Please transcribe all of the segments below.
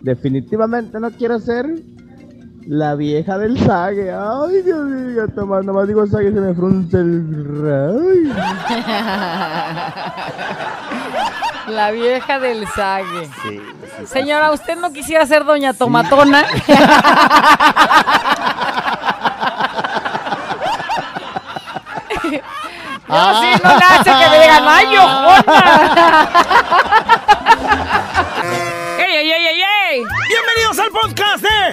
definitivamente no quiero ser la vieja del sague. Ay, Dios mío, toma, nomás digo sague se me frunce el... La vieja del sague. Señora, ¿usted no quisiera ser doña Tomatona? No, sí, no le hace que me digan, ¡ay, ¡Ey,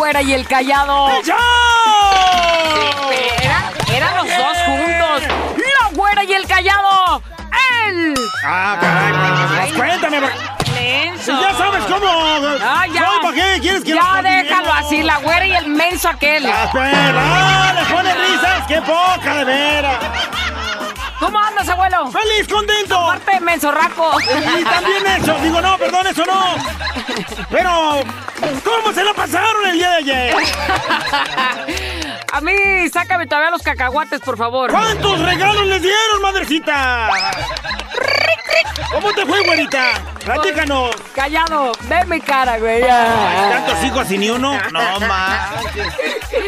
Güera y el callado. Eran los dos juntos. La güera y el callado. El Ah, caray, pues, cuéntame. pa- menso. Ya sabes cómo. Ah, ya. ¿Para qué quieres que Ya déjalo así, la güera y el menso aquel. Ah, ah, le pone risas, qué poca de veras. ¿Cómo andas, abuelo? ¡Feliz, contento! Aparte de menso raco. Y también eso, digo, no, perdón, eso no. Pero, ¿cómo se la pasaron el día de ayer? A mí, sácame todavía los cacahuates, por favor. ¿Cuántos regalos les dieron, madrecita? ¿Cómo te fue, güerita? Platícanos. Callado, ve mi cara, güey. ya. ¿Tantos hijos y ni uno? No manches.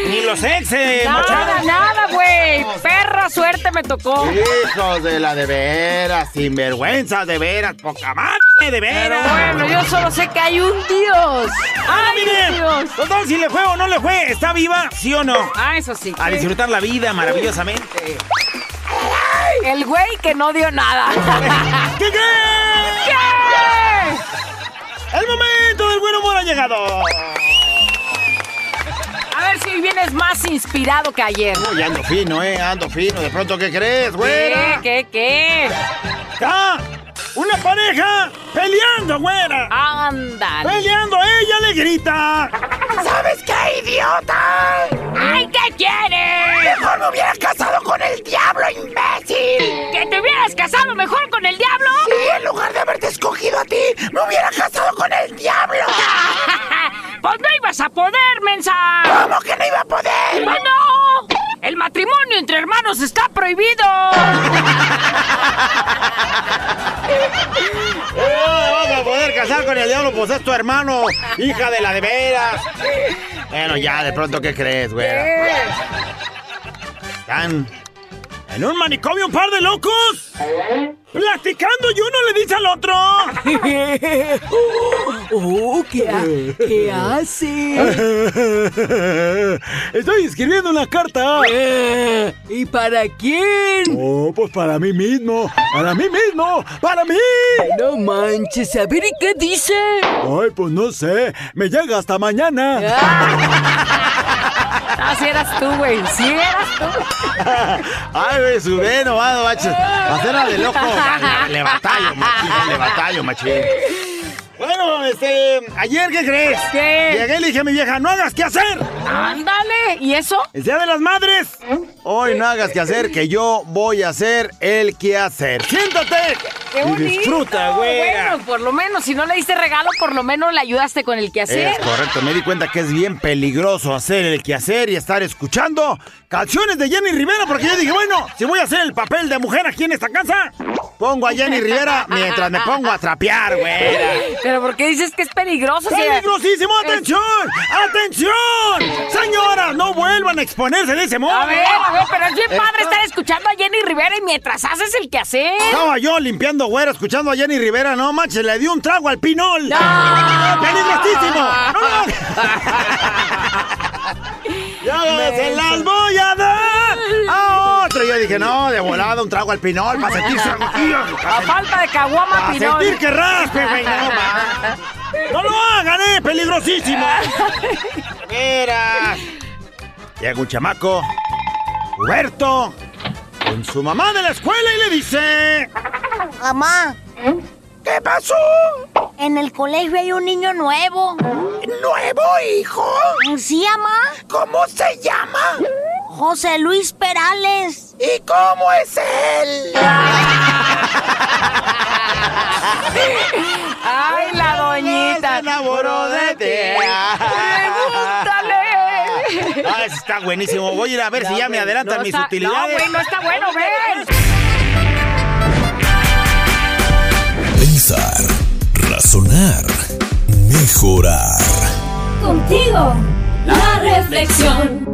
Ni los ex, eh, Nada, nada, güey. Perra suerte me tocó. Hijos de la de veras, sinvergüenza de veras, poca madre de Pero veras. bueno, yo solo sé que hay un Dios. Ah, ¡Ay, mire, Dios! total, si le fue o no le fue, ¿está viva, sí o no? Ah, eso sí. A disfrutar la vida maravillosamente. El güey que no dio nada. ¿Qué crees? ¿Qué? El momento del buen humor ha llegado. A ver si hoy vienes más inspirado que ayer. Uy, ando fino, eh, ando fino. De pronto, ¿qué crees, güera? ¿Qué, qué, qué? Está una pareja peleando, güera. Ándale. Peleando, ella le grita. ¿Sabes qué, idiota? ¡Ay, qué quieres! Mejor me hubiera casado con el diablo, imbécil. ¿Que te hubieras casado mejor con el diablo? Y en lugar de haberte escogido a ti, me hubiera casado con el diablo. ¡Pues no ibas a poder, mensa! ¿Cómo que no iba a poder? ¡Pues no! ¡El matrimonio entre hermanos está prohibido! No vas a poder casar con el diablo, pues es tu hermano, hija de la de veras. Bueno, ya, de pronto, ¿qué crees, güera? Están en un manicomio un par de locos. Platicando y uno le dice al otro. Oh, ¿qué, ¿qué hace? Estoy escribiendo una carta. ¿Y para quién? Oh, pues para mí mismo. Para mí mismo. Para mí. No manches, a ver, ¿y qué dice? Ay, pues no sé. Me llega hasta mañana. Ah, si eras tú, güey, si eras tú. Ay, güey, sube nomás, machos. Hacerla de loco. Le batallo, machín, le batallo, machín. Bueno, este, ayer, ¿qué crees? ¿Qué? Llegué y le dije a mi vieja, no hagas qué hacer. Ándale, ¿y eso? El día de las madres. Hoy no hagas que hacer, que yo voy a hacer el que hacer. Siéntate ¡Qué y bonito! disfruta, güera. Bueno, por lo menos, si no le diste regalo, por lo menos le ayudaste con el quehacer. Es correcto, me di cuenta que es bien peligroso hacer el quehacer y estar escuchando canciones de Jenny Rivera, porque yo dije, bueno, si voy a hacer el papel de mujer aquí en esta casa, pongo a Jenny Rivera mientras me pongo a trapear, güera. Pero ¿por qué dices que es peligroso? si- ¡Peligrosísimo! ¡Atención! ¡Atención! Señoras, no vuelvan a exponerse de ese modo. A ver, a ver, pero es bien padre estar escuchando a Jenny Rivera y mientras haces el quehacer. Estaba yo limpiando güera, escuchando a Jenny Rivera, no manches, le di un trago al pinol. ¡No! ¡Peligrosísimo! ¡No, no! ¡Ya se las voy a dar a otro! Yo dije, no, de volada un trago al pinol para sentirse... A falta de caguama, Para Pinol. sentir que raspe, güey. ¡No lo hagan, eh! ¡Peligrosísimo! Mira. Llega un chamaco, Huberto, con su mamá de la escuela y le dice... Mamá, ¿Qué pasó? En el colegio hay un niño nuevo. ¿Nuevo, hijo? ¿Sí, mamá? ¿Cómo se llama? José Luis Perales. ¿Y cómo es él? ¡Ay, la doñita! Se enamoró de ti. ¡Pregúntale! Ah, está buenísimo. Voy a ir a ver si ya me adelantan No mis está- utilidades. No, güey, no está bueno, ven. Pensar, razonar, mejorar. Contigo, la reflexión.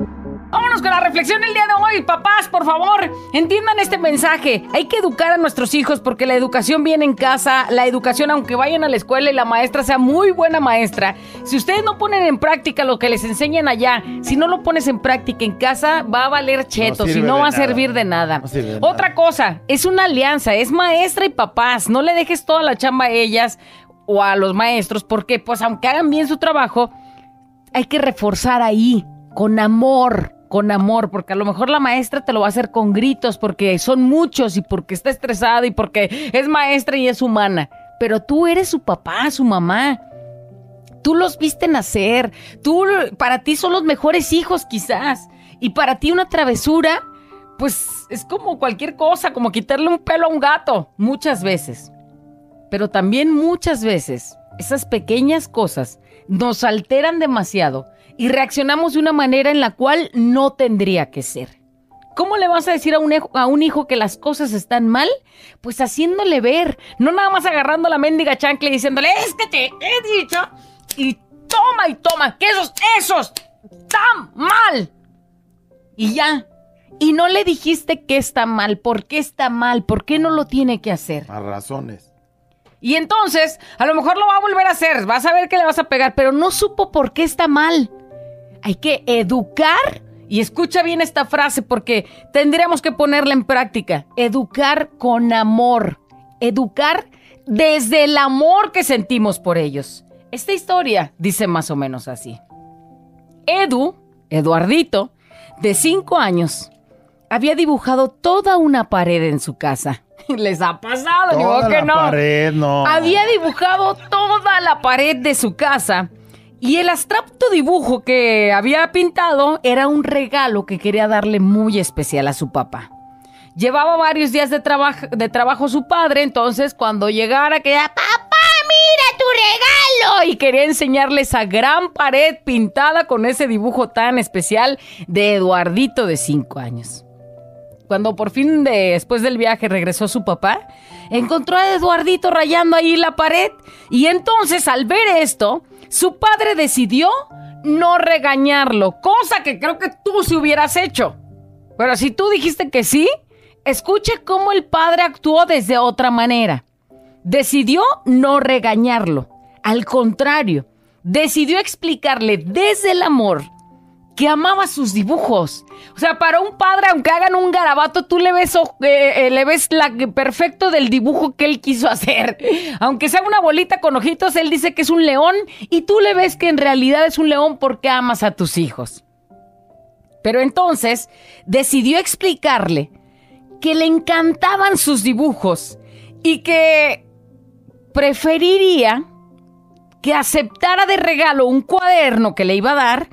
Vámonos con la reflexión del día de hoy. Papás, por favor, entiendan este mensaje. Hay que educar a nuestros hijos porque la educación viene en casa. La educación, aunque vayan a la escuela y la maestra sea muy buena maestra, si ustedes no ponen en práctica lo que les enseñan allá, si no lo pones en práctica en casa, va a valer cheto, si sirve no va a nada. servir de nada. No de Otra cosa, es una alianza, es maestra y papás. No le dejes toda la chamba a ellas o a los maestros porque, pues, aunque hagan bien su trabajo, hay que reforzar ahí, con amor, con amor, porque a lo mejor la maestra te lo va a hacer con gritos, porque son muchos y porque está estresada y porque es maestra y es humana. Pero tú eres su papá, su mamá. Tú los viste nacer. Tú, para ti son los mejores hijos quizás. Y para ti una travesura, pues es como cualquier cosa, como quitarle un pelo a un gato, muchas veces. Pero también muchas veces esas pequeñas cosas nos alteran demasiado y reaccionamos de una manera en la cual no tendría que ser. ¿Cómo le vas a decir a un, hijo, a un hijo que las cosas están mal? Pues haciéndole ver, no nada más agarrando la mendiga chancla y diciéndole, es que te he dicho, y toma y toma, que esos, esos, están mal. Y ya. Y no le dijiste que está mal, por qué está mal, por qué no lo tiene que hacer. A razones. Y entonces, a lo mejor lo va a volver a hacer, vas a ver que le vas a pegar, pero no supo por qué está mal. Hay que educar, y escucha bien esta frase porque tendríamos que ponerla en práctica. Educar con amor. Educar desde el amor que sentimos por ellos. Esta historia dice más o menos así. Edu, Eduardito, de 5 años, había dibujado toda una pared en su casa. Les ha pasado, Toda que la no. pared, no. Había dibujado toda la pared de su casa y el abstracto dibujo que había pintado era un regalo que quería darle muy especial a su papá. Llevaba varios días de, de trabajo su padre, entonces cuando llegara quería, papá, mira tu regalo. Y quería enseñarle esa gran pared pintada con ese dibujo tan especial de Eduardito de 5 años. Cuando por fin de- después del viaje regresó su papá, encontró a Eduardito rayando ahí la pared. Y entonces al ver esto, su padre decidió no regañarlo, cosa que creo que tú si hubieras hecho. Pero si tú dijiste que sí, escuche cómo el padre actuó desde otra manera. Decidió no regañarlo. Al contrario, decidió explicarle desde el amor que amaba sus dibujos. O sea, para un padre, aunque hagan un garabato, tú le ves, eh, eh, le ves la perfecto del dibujo que él quiso hacer. Aunque sea una bolita con ojitos, él dice que es un león y tú le ves que en realidad es un león porque amas a tus hijos. Pero entonces decidió explicarle que le encantaban sus dibujos y que preferiría que aceptara de regalo un cuaderno que le iba a dar,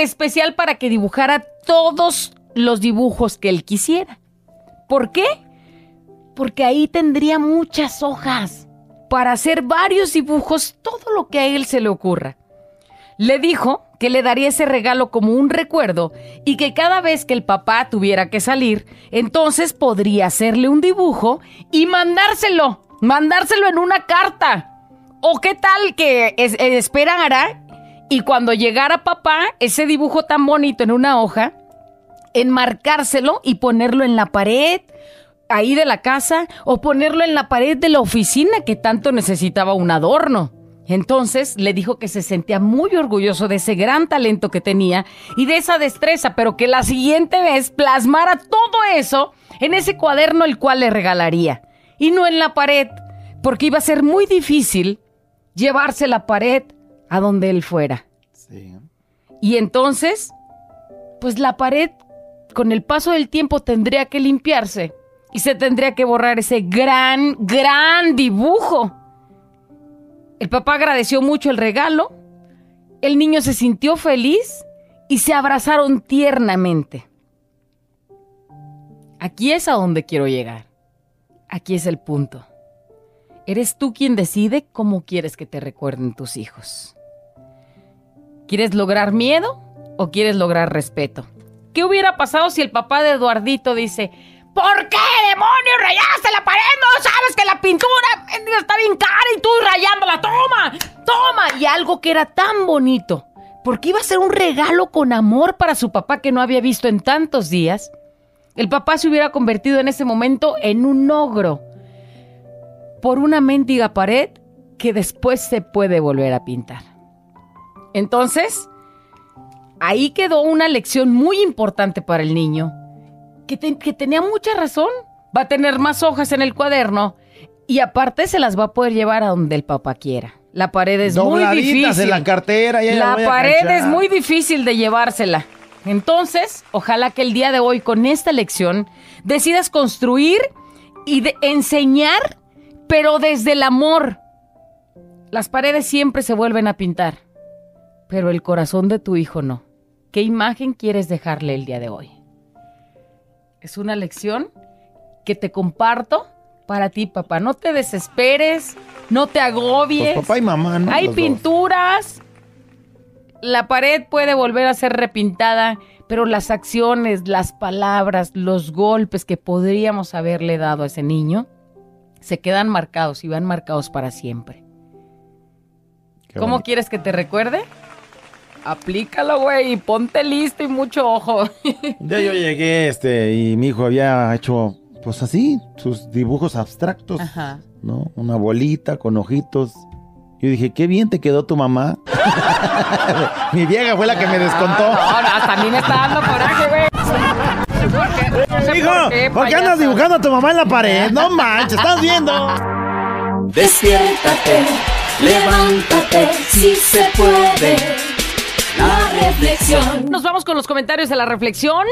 especial para que dibujara todos los dibujos que él quisiera. ¿Por qué? Porque ahí tendría muchas hojas para hacer varios dibujos, todo lo que a él se le ocurra. Le dijo que le daría ese regalo como un recuerdo y que cada vez que el papá tuviera que salir, entonces podría hacerle un dibujo y mandárselo, mandárselo en una carta. ¿O qué tal que es- eh, esperara y cuando llegara papá, ese dibujo tan bonito en una hoja, enmarcárselo y ponerlo en la pared ahí de la casa o ponerlo en la pared de la oficina que tanto necesitaba un adorno? Entonces le dijo que se sentía muy orgulloso de ese gran talento que tenía y de esa destreza, pero que la siguiente vez plasmara todo eso en ese cuaderno el cual le regalaría y no en la pared, porque iba a ser muy difícil llevarse la pared a donde él fuera. Sí. Y entonces, pues la pared con el paso del tiempo tendría que limpiarse y se tendría que borrar ese gran, gran dibujo. El papá agradeció mucho el regalo, el niño se sintió feliz y se abrazaron tiernamente. Aquí es a donde quiero llegar. Aquí es el punto. Eres tú quien decide cómo quieres que te recuerden tus hijos. ¿Quieres lograr miedo o quieres lograr respeto? ¿Qué hubiera pasado si el papá de Eduardito dice, ¿por qué demonios rayaste la pared? No sabes que la pintura está bien cara y tú rayándola. Toma, toma. Y algo que era tan bonito, porque iba a ser un regalo con amor para su papá que no había visto en tantos días. El papá se hubiera convertido en ese momento en un ogro por una mendiga pared que después se puede volver a pintar. Entonces, ahí quedó una lección muy importante para el niño, que, te- que tenía mucha razón. Va a tener más hojas en el cuaderno y aparte se las va a poder llevar a donde el papá quiera. La pared es muy Dobladitas difícil. en la cartera. ya La voy a pared es muy difícil de llevársela. Entonces, ojalá que el día de hoy, con esta lección, decidas construir y de enseñar, pero desde el amor. Las paredes siempre se vuelven a pintar, pero el corazón de tu hijo no. ¿Qué imagen quieres dejarle el día de hoy? Es una lección que te comparto para ti, papá. No te desesperes, no te agobies. Pues papá y mamá, ¿no? Hay Los dos. pinturas. La pared puede volver a ser repintada, pero las acciones, las palabras, los golpes que podríamos haberle dado a ese niño se quedan marcados y van marcados para siempre. Qué ¿Cómo bonito. quieres que te recuerde? Aplícalo, güey, y ponte listo y mucho ojo. Ya yo llegué, este, y mi hijo había hecho, pues así, sus dibujos abstractos, Ajá. ¿no? Una bolita con ojitos. Yo dije, qué bien te quedó tu mamá. mi vieja fue la que me descontó. No, no, hasta a mí me está dando coraje, güey. No sé Hijo, por qué, ¿por qué andas dibujando a tu mamá en la pared? No manches, estás viendo. Despiértate, levántate, si se puede. La reflexión. Nos vamos con los comentarios de la reflexión.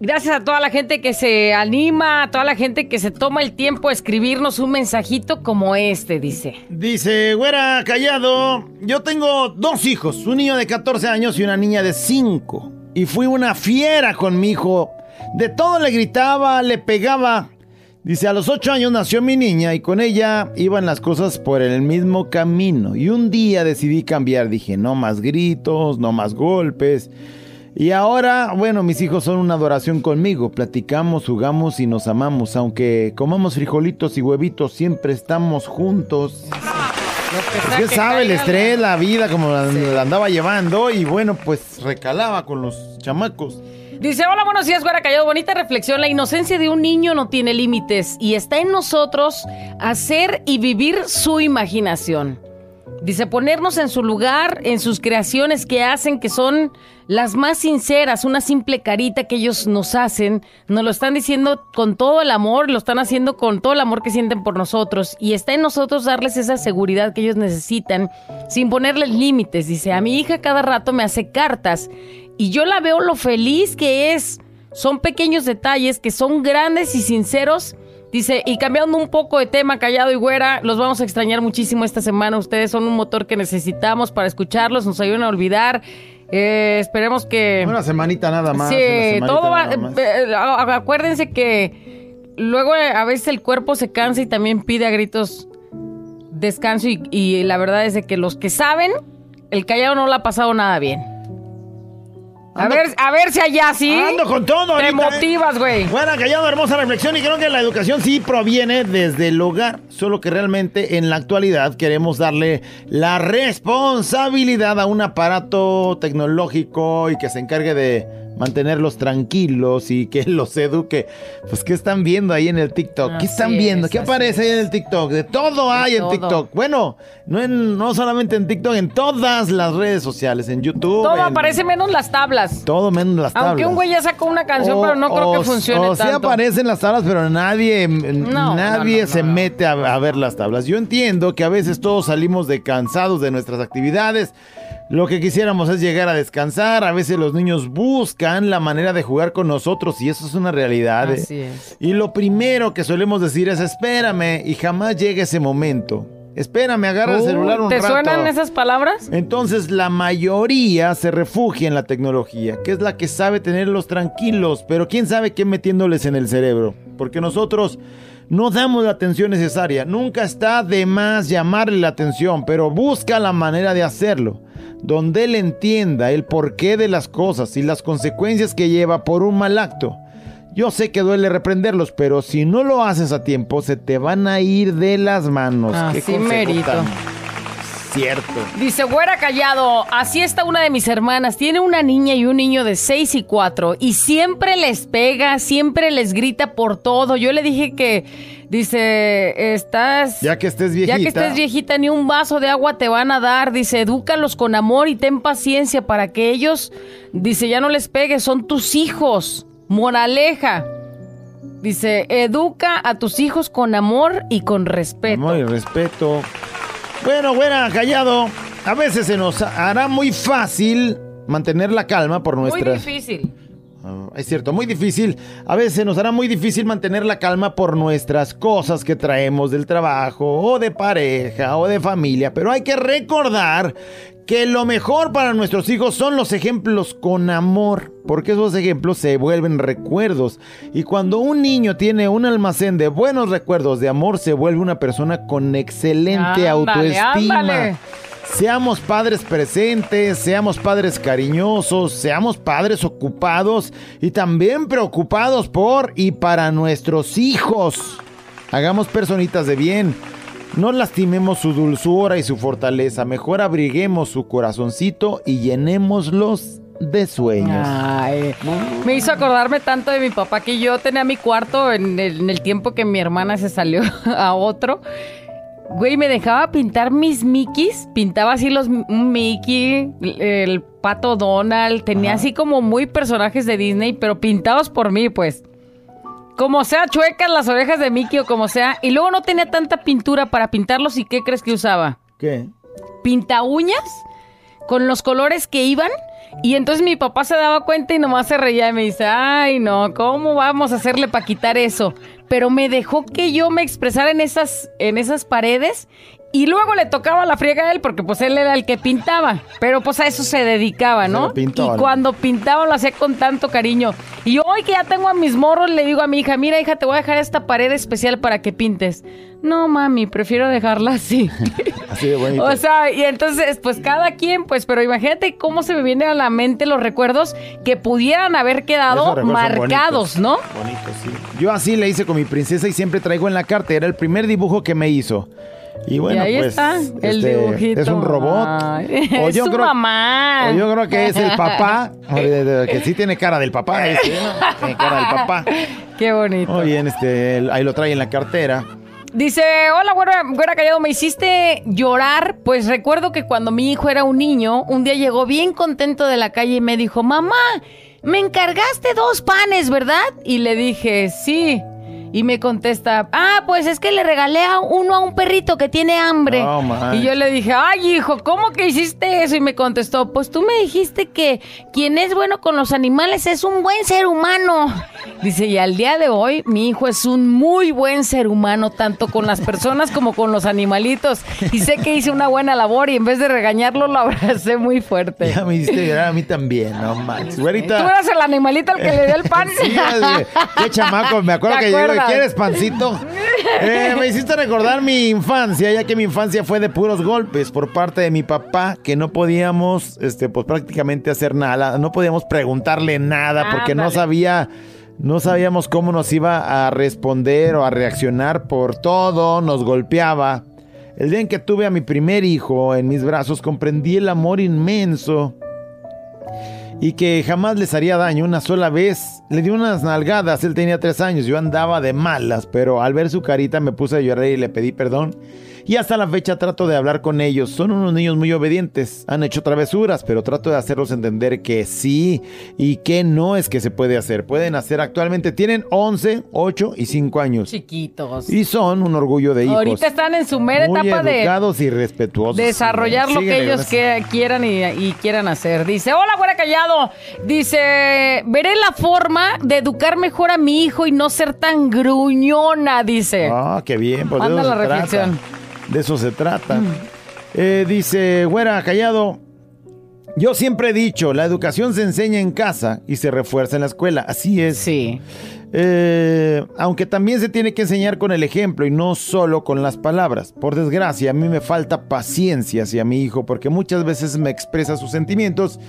Gracias a toda la gente que se anima, a toda la gente que se toma el tiempo de escribirnos un mensajito como este, dice. Dice, güera callado, yo tengo dos hijos, un niño de 14 años y una niña de 5. Y fui una fiera con mi hijo. De todo le gritaba, le pegaba. Dice, a los 8 años nació mi niña y con ella iban las cosas por el mismo camino. Y un día decidí cambiar, dije, no más gritos, no más golpes. Y ahora, bueno, mis hijos son una adoración conmigo. Platicamos, jugamos y nos amamos. Aunque comamos frijolitos y huevitos, siempre estamos juntos. Pues, ¿Qué sabe el estrés, la vida, como la andaba llevando? Y bueno, pues recalaba con los chamacos. Dice, hola, buenos días, güera callado. Bonita reflexión. La inocencia de un niño no tiene límites y está en nosotros hacer y vivir su imaginación. Dice, ponernos en su lugar, en sus creaciones que hacen, que son las más sinceras, una simple carita que ellos nos hacen, nos lo están diciendo con todo el amor, lo están haciendo con todo el amor que sienten por nosotros y está en nosotros darles esa seguridad que ellos necesitan sin ponerles límites. Dice, a mi hija cada rato me hace cartas y yo la veo lo feliz que es. Son pequeños detalles que son grandes y sinceros. Dice, y cambiando un poco de tema, callado y güera, los vamos a extrañar muchísimo esta semana. Ustedes son un motor que necesitamos para escucharlos, nos ayudan a olvidar. Eh, esperemos que... Una semanita nada más. sí, todo va... más. eh, a- acuérdense que luego eh, a veces el cuerpo se cansa y también pide a gritos descanso y, y la verdad es de que los que saben, el callado no le ha pasado nada bien. A ver, a ver si allá sí. Ando con todo Te ahorita, ¿eh? motivas, güey. Bueno, callado, hermosa reflexión y creo que la educación sí proviene desde el hogar, solo que realmente en la actualidad queremos darle la responsabilidad a un aparato tecnológico y que se encargue de mantenerlos tranquilos y que los eduque. Pues, ¿qué están viendo ahí en el TikTok? ¿Qué Así están viendo? es, ¿Qué aparece ahí en el TikTok? De todo hay en. TikTok. Bueno, no, en- no solamente en TikTok, en todas las redes sociales, en YouTube. Todo en- aparece menos las tablas. Todo menos las tablas. Aunque un güey ya sacó una canción, O- pero no creo o- que funcione o sí tanto. aparecen las tablas, pero nadie, No, nadie no, se mete a, a ver las tablas. Yo entiendo que a veces todos salimos de cansados de nuestras actividades. Lo que quisiéramos es llegar a descansar. A veces los niños buscan la manera de jugar con nosotros y eso es una realidad. ¿eh? Así es. Y lo primero que solemos decir es espérame y jamás llega ese momento. Espérame, agarra el Uh, celular un ¿Te rato. suenan esas palabras? Entonces la mayoría se refugia en la tecnología, que es la que sabe tenerlos tranquilos, pero quién sabe qué metiéndoles en el cerebro, porque nosotros no damos la atención necesaria. Nunca está de más llamarle la atención, pero busca la manera de hacerlo, donde él entienda el porqué de las cosas y las consecuencias que lleva por un mal acto. Yo sé que duele reprenderlos, pero si no lo haces a tiempo, se te van a ir de las manos. Así consejo merito. tan Cierto. Dice, güera callado, así está una de mis hermanas. Tiene una niña y un niño de 6 y 4 y siempre les pega, siempre les grita por todo. Yo le dije que, dice, estás... Ya que estés viejita. Ya que estés viejita, ni un vaso de agua te van a dar. Dice, edúcalos con amor y ten paciencia para que ellos, dice, ya no les pegues, son tus hijos. Moraleja. Dice, educa a tus hijos con amor y con respeto. Amor y respeto. Bueno, buena, callado. A veces se nos hará muy fácil mantener la calma por Muy nuestras... difícil. Ah, es cierto, muy difícil. A veces se nos hará muy difícil mantener la calma por nuestras cosas que traemos del trabajo o de pareja o de familia. Pero hay que recordar que lo mejor para nuestros hijos son los ejemplos con amor, porque esos ejemplos se vuelven recuerdos. Y cuando un niño tiene un almacén de buenos recuerdos de amor, se vuelve una persona con excelente Ándale, autoestima. ándale. Seamos padres presentes, seamos padres cariñosos, seamos padres ocupados y también preocupados por y para nuestros hijos. Hagamos personitas de bien. No lastimemos su dulzura y su fortaleza. Mejor abriguemos su corazoncito y llenémoslos de sueños. Ay, me hizo acordarme tanto de mi papá que yo tenía mi cuarto en el, en el tiempo que mi hermana se salió a otro. Güey, me dejaba pintar mis Mickeys. Pintaba así los Mickey, el pato Donald. Tenía así como muy personajes de Disney, pero pintados por mí, pues. Como sea, chuecas las orejas de Mickey o como sea. Y luego no tenía tanta pintura para pintarlos. ¿Y qué crees que usaba? ¿Qué? pinta uñas con los colores que iban. Y entonces mi papá se daba cuenta y nomás se reía y me dice, ay no, ¿cómo vamos a hacerle para quitar eso? Pero me dejó que yo me expresara en esas, en esas paredes y luego le tocaba la friega a él porque pues él era el que pintaba. Pero pues a eso se dedicaba, ¿no? pintaba, y ¿no? cuando pintaba lo hacía con tanto cariño. Y hoy que ya tengo a mis morros le digo a mi hija, mira hija, te voy a dejar esta pared especial para que pintes. No mami, prefiero dejarla así. Así de bonito. O sea, y entonces, pues cada quien, pues, pero imagínate cómo se me vienen a la mente los recuerdos que pudieran haber quedado marcados, bonitos. ¿no? Bonitos, sí. Yo así le hice con mi princesa y siempre traigo en la cartera el primer dibujo que me hizo. Y bueno, y ahí pues está, el este, dibujito. es un robot. Ay, O es yo su creo- mamá. O yo creo que es el papá, que sí tiene cara del papá, ¿no? tiene cara del papá. Qué bonito. Muy bien, este, ahí lo trae en la cartera. Dice, hola, güera, güera callado, me hiciste llorar. Pues recuerdo que cuando mi hijo era un niño, un día llegó bien contento de la calle y me dijo, mamá, me encargaste dos panes, ¿verdad? Y le dije, sí. Y me contesta, ah, pues es que le regalé a uno a un perrito que tiene hambre. Oh, y yo le dije, ay, hijo, ¿cómo que hiciste eso? Y me contestó, pues tú me dijiste que quien es bueno con los animales es un buen ser humano. Dice, y al día de hoy mi hijo es un muy buen ser humano, tanto con las personas como con los animalitos. Y sé que hice una buena labor y en vez de regañarlo lo abracé muy fuerte. Ya me hiciste llorar a mí también, no manches. Tú eras el animalito al que le dio el pan. Sí, qué chamaco, me acuerdo ¿Te que acuerdas? ¿Quieres pancito? Eh, me hiciste recordar mi infancia, ya que mi infancia fue de puros golpes por parte de mi papá, que no podíamos, este, pues prácticamente hacer nada, no podíamos preguntarle nada, porque no sabía, no sabíamos cómo nos iba a responder o a reaccionar por todo, nos golpeaba. El día en que tuve a mi primer hijo en mis brazos, comprendí el amor inmenso y que jamás les haría daño. Una sola vez le di unas nalgadas, él tenía tres años, yo andaba de malas, pero al ver su carita me puse a llorar y le pedí perdón. Y hasta la fecha trato de hablar con ellos. Son unos niños muy obedientes, han hecho travesuras, pero trato de hacerlos entender que sí y que no es que se puede hacer. Pueden hacer actualmente, tienen 11, 8 y 5 años. Chiquitos. Y son un orgullo de hijos. Ahorita están en su mera muy etapa de educados y respetuosos. desarrollar lo que ellos que quieran y, y quieran hacer. Dice, hola, güera callado. Dice, veré la forma de educar mejor a mi hijo y no ser tan gruñona, dice. Ah, qué bien. Pues de eso la trata. De eso se trata. Eh, dice, güera, callado. Yo siempre he dicho, la educación se enseña en casa y se refuerza en la escuela. Así es. Sí. Eh, aunque también se tiene que enseñar con el ejemplo y no solo con las palabras. Por desgracia, a mí me falta paciencia hacia mi hijo porque muchas veces me expresa sus sentimientos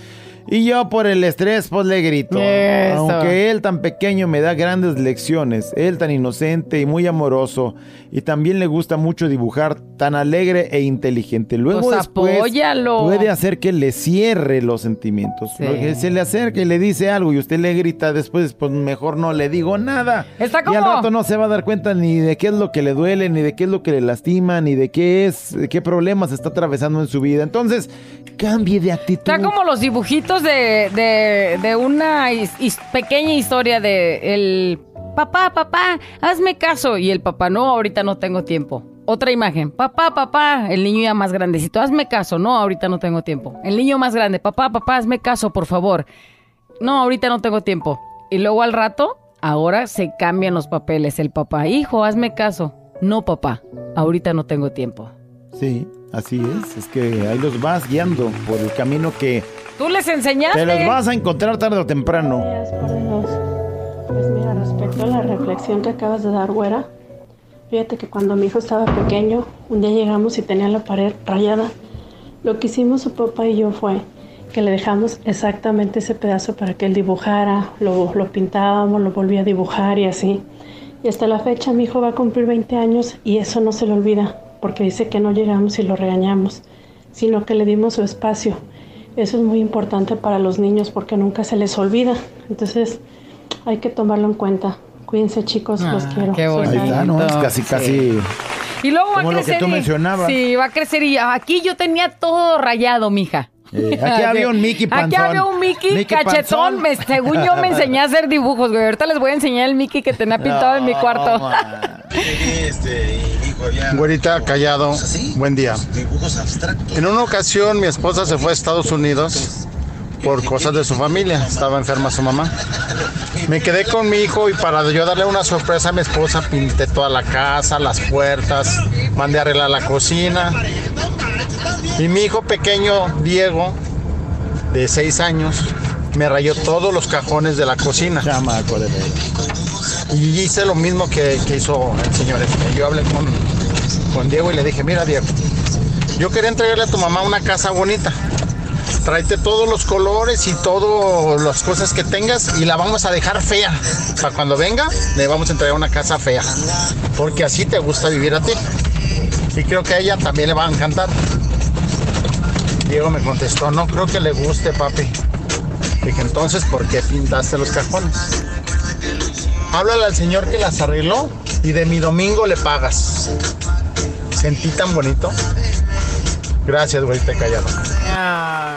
y yo por el estrés pues le grito. Eso. Aunque él tan pequeño me da grandes lecciones, él tan inocente y muy amoroso y también le gusta mucho dibujar, tan alegre e inteligente. Luego Pues después apóyalo. puede hacer que le cierre los sentimientos. Sí. Porque se le acerca y le dice algo y usted le grita después, pues mejor no le digo nada. Está Y al como- rato no se va a dar cuenta ni de qué es lo que le duele, ni de qué es lo que le lastima, ni de qué es, de qué problemas está atravesando en su vida. Entonces, cambie de actitud. Está como los dibujitos de, de, de una pequeña historia de el papá, papá, hazme caso. Y el papá, no, ahorita no tengo tiempo. Otra imagen, papá, papá, el niño ya más grandecito, hazme caso. No, ahorita no tengo tiempo. El niño más grande, papá, papá, hazme caso, por favor. No, ahorita no tengo tiempo. Y luego al rato, ahora se cambian los papeles. El papá, hijo, hazme caso. No, papá, ahorita no tengo tiempo. Sí, así es. Es que ahí los vas guiando por el camino que Tú les enseñaste. te los vas a encontrar tarde o temprano. Gracias por Dios. Pues mira, respecto a la reflexión que acabas de dar, güera, fíjate que cuando mi hijo estaba pequeño, un día llegamos y tenía la pared rayada. Lo que hicimos su papá y yo fue que le dejamos exactamente ese pedazo para que él dibujara, lo, lo pintábamos, lo volvía a dibujar y así. Y hasta la fecha mi hijo va a cumplir 20 años y eso no se le olvida, porque dice que no llegamos y lo regañamos, sino que le dimos su espacio. Eso es muy importante para los niños porque nunca se les olvida. Entonces hay que tomarlo en cuenta. Cuídense chicos, los Ah, quiero. qué Soy Ahí bonito. está, ¿no? Es casi, casi. Y luego va a Como lo que crecer. tú y- mencionabas. Sí, va a crecer y aquí yo tenía todo rayado, mija. Eh, aquí había un Mickey panzón. Aquí había un Mickey, Mickey cachetón. Me- según yo me enseñé a hacer dibujos, güey. Ahorita les voy a enseñar el Mickey que tenía pintado en mi cuarto. Güerita Callado, buen día. En una ocasión mi esposa se fue a Estados Unidos por cosas de su familia, estaba enferma su mamá. Me quedé con mi hijo y para yo darle una sorpresa a mi esposa pinté toda la casa, las puertas, mandé a arreglar la cocina. Y mi hijo pequeño, Diego, de seis años, me rayó todos los cajones de la cocina. Y hice lo mismo que, que hizo el señor este. Yo hablé con, con Diego y le dije, mira Diego, yo quería entregarle a tu mamá una casa bonita. Tráete todos los colores y todas las cosas que tengas y la vamos a dejar fea. Para cuando venga, le vamos a entregar una casa fea. Porque así te gusta vivir a ti. Y creo que a ella también le va a encantar. Diego me contestó, no creo que le guste, papi. Dije, entonces, ¿por qué pintaste los cajones? Háblale al señor que las arregló y de mi domingo le pagas. Sentí tan bonito. Gracias, güey, te callado. Ah,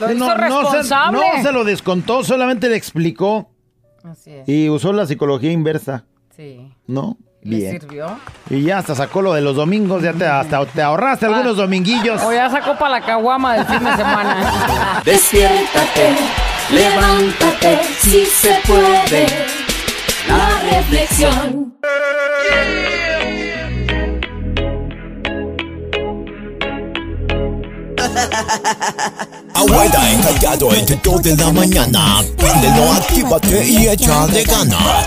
lo Sí, hizo no, no se, responsable. no se lo descontó, solamente le explicó Así es. y usó la psicología inversa, Sí. ¿no? ¿Le Bien. sirvió? Y ya hasta sacó lo de los domingos, ya te, hasta te ahorraste algunos dominguillos. O ya sacó para la caguama del fin de semana. Despiértate, levántate, si se puede. La reflexión. Abuela encallado entre 2 de la mañana. Préndelo, actívate y échale ganas.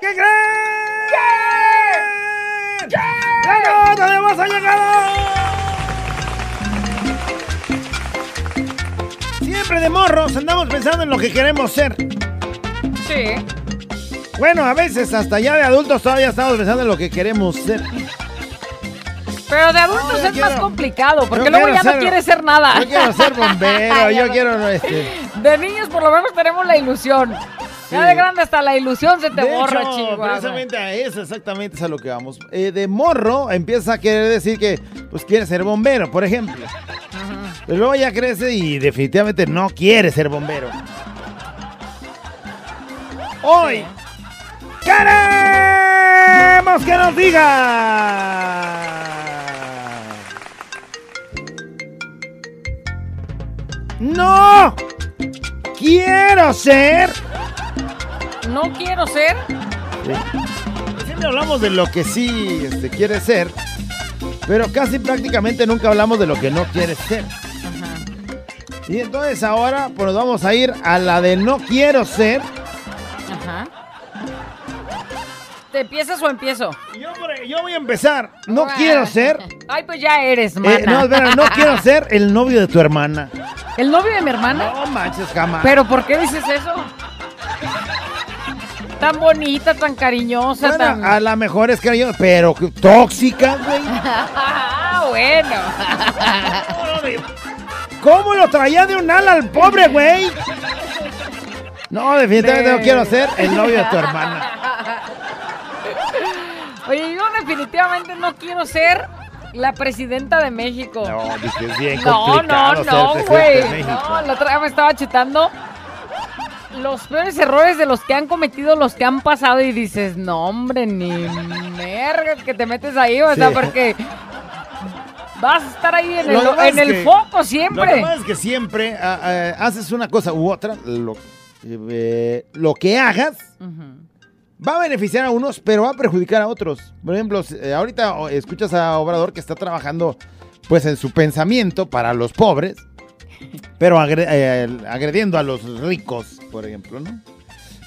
¿Qué creen? ¡Llegó! ¡Tenemos ha llegado! Siempre de morros andamos pensando en lo que queremos ser. Sí. Bueno, a veces hasta ya de adultos todavía estamos pensando en lo que queremos ser. Pero de adultos No, es más complicado, porque luego ya no quieres ser nada. Yo quiero ser bombero, yo quiero este. De niños por lo menos tenemos la ilusión. Ya de grande hasta la ilusión se te De borra, hecho, Chihuahua. precisamente a eso, exactamente es a lo que vamos. Eh, de morro empieza a querer decir que pues quiere ser bombero, por ejemplo. Pero luego ya crece y definitivamente no quiere ser bombero. Hoy queremos que nos diga. No quiero ser no quiero ser. Siempre hablamos de lo que sí este, quieres ser, pero casi prácticamente nunca hablamos de lo que no quieres ser. Y entonces ahora pues nos vamos a ir a la de no quiero ser. Ajá. ¿Te empiezas o empiezo? Yo, yo voy a empezar. No quiero ser. Ay, pues ya eres, mana. eh, no, espera, no quiero ser el novio de tu hermana. ¿El novio de mi hermana? No manches, jamás. ¿Pero por qué dices eso? Tan bonita, tan cariñosa, Bueno, tan... a lo mejor es cariño, pero que- tóxica, güey. Ah, bueno. ¿Cómo lo traía de un ala al pobre, güey? No, definitivamente no quiero ser el novio de tu hermana. Oye, yo definitivamente no quiero ser la presidenta de México. No, dije, es bien No, no, no, güey. No, la otra vez me estaba chutando los peores errores de los que han cometido, los que han pasado y dices, no, hombre, ni merga que te metes ahí, o sea, Sí. porque vas a estar ahí en el, en el que- foco Lo que siempre. pasa es que siempre ah, ah, haces una cosa u otra, lo, eh, lo que hagas va a beneficiar a unos, pero va a perjudicar a otros. Por ejemplo, eh, ahorita escuchas a Obrador que está trabajando pues en su pensamiento para los pobres, pero eh, agrediendo a los ricos, por ejemplo, ¿no?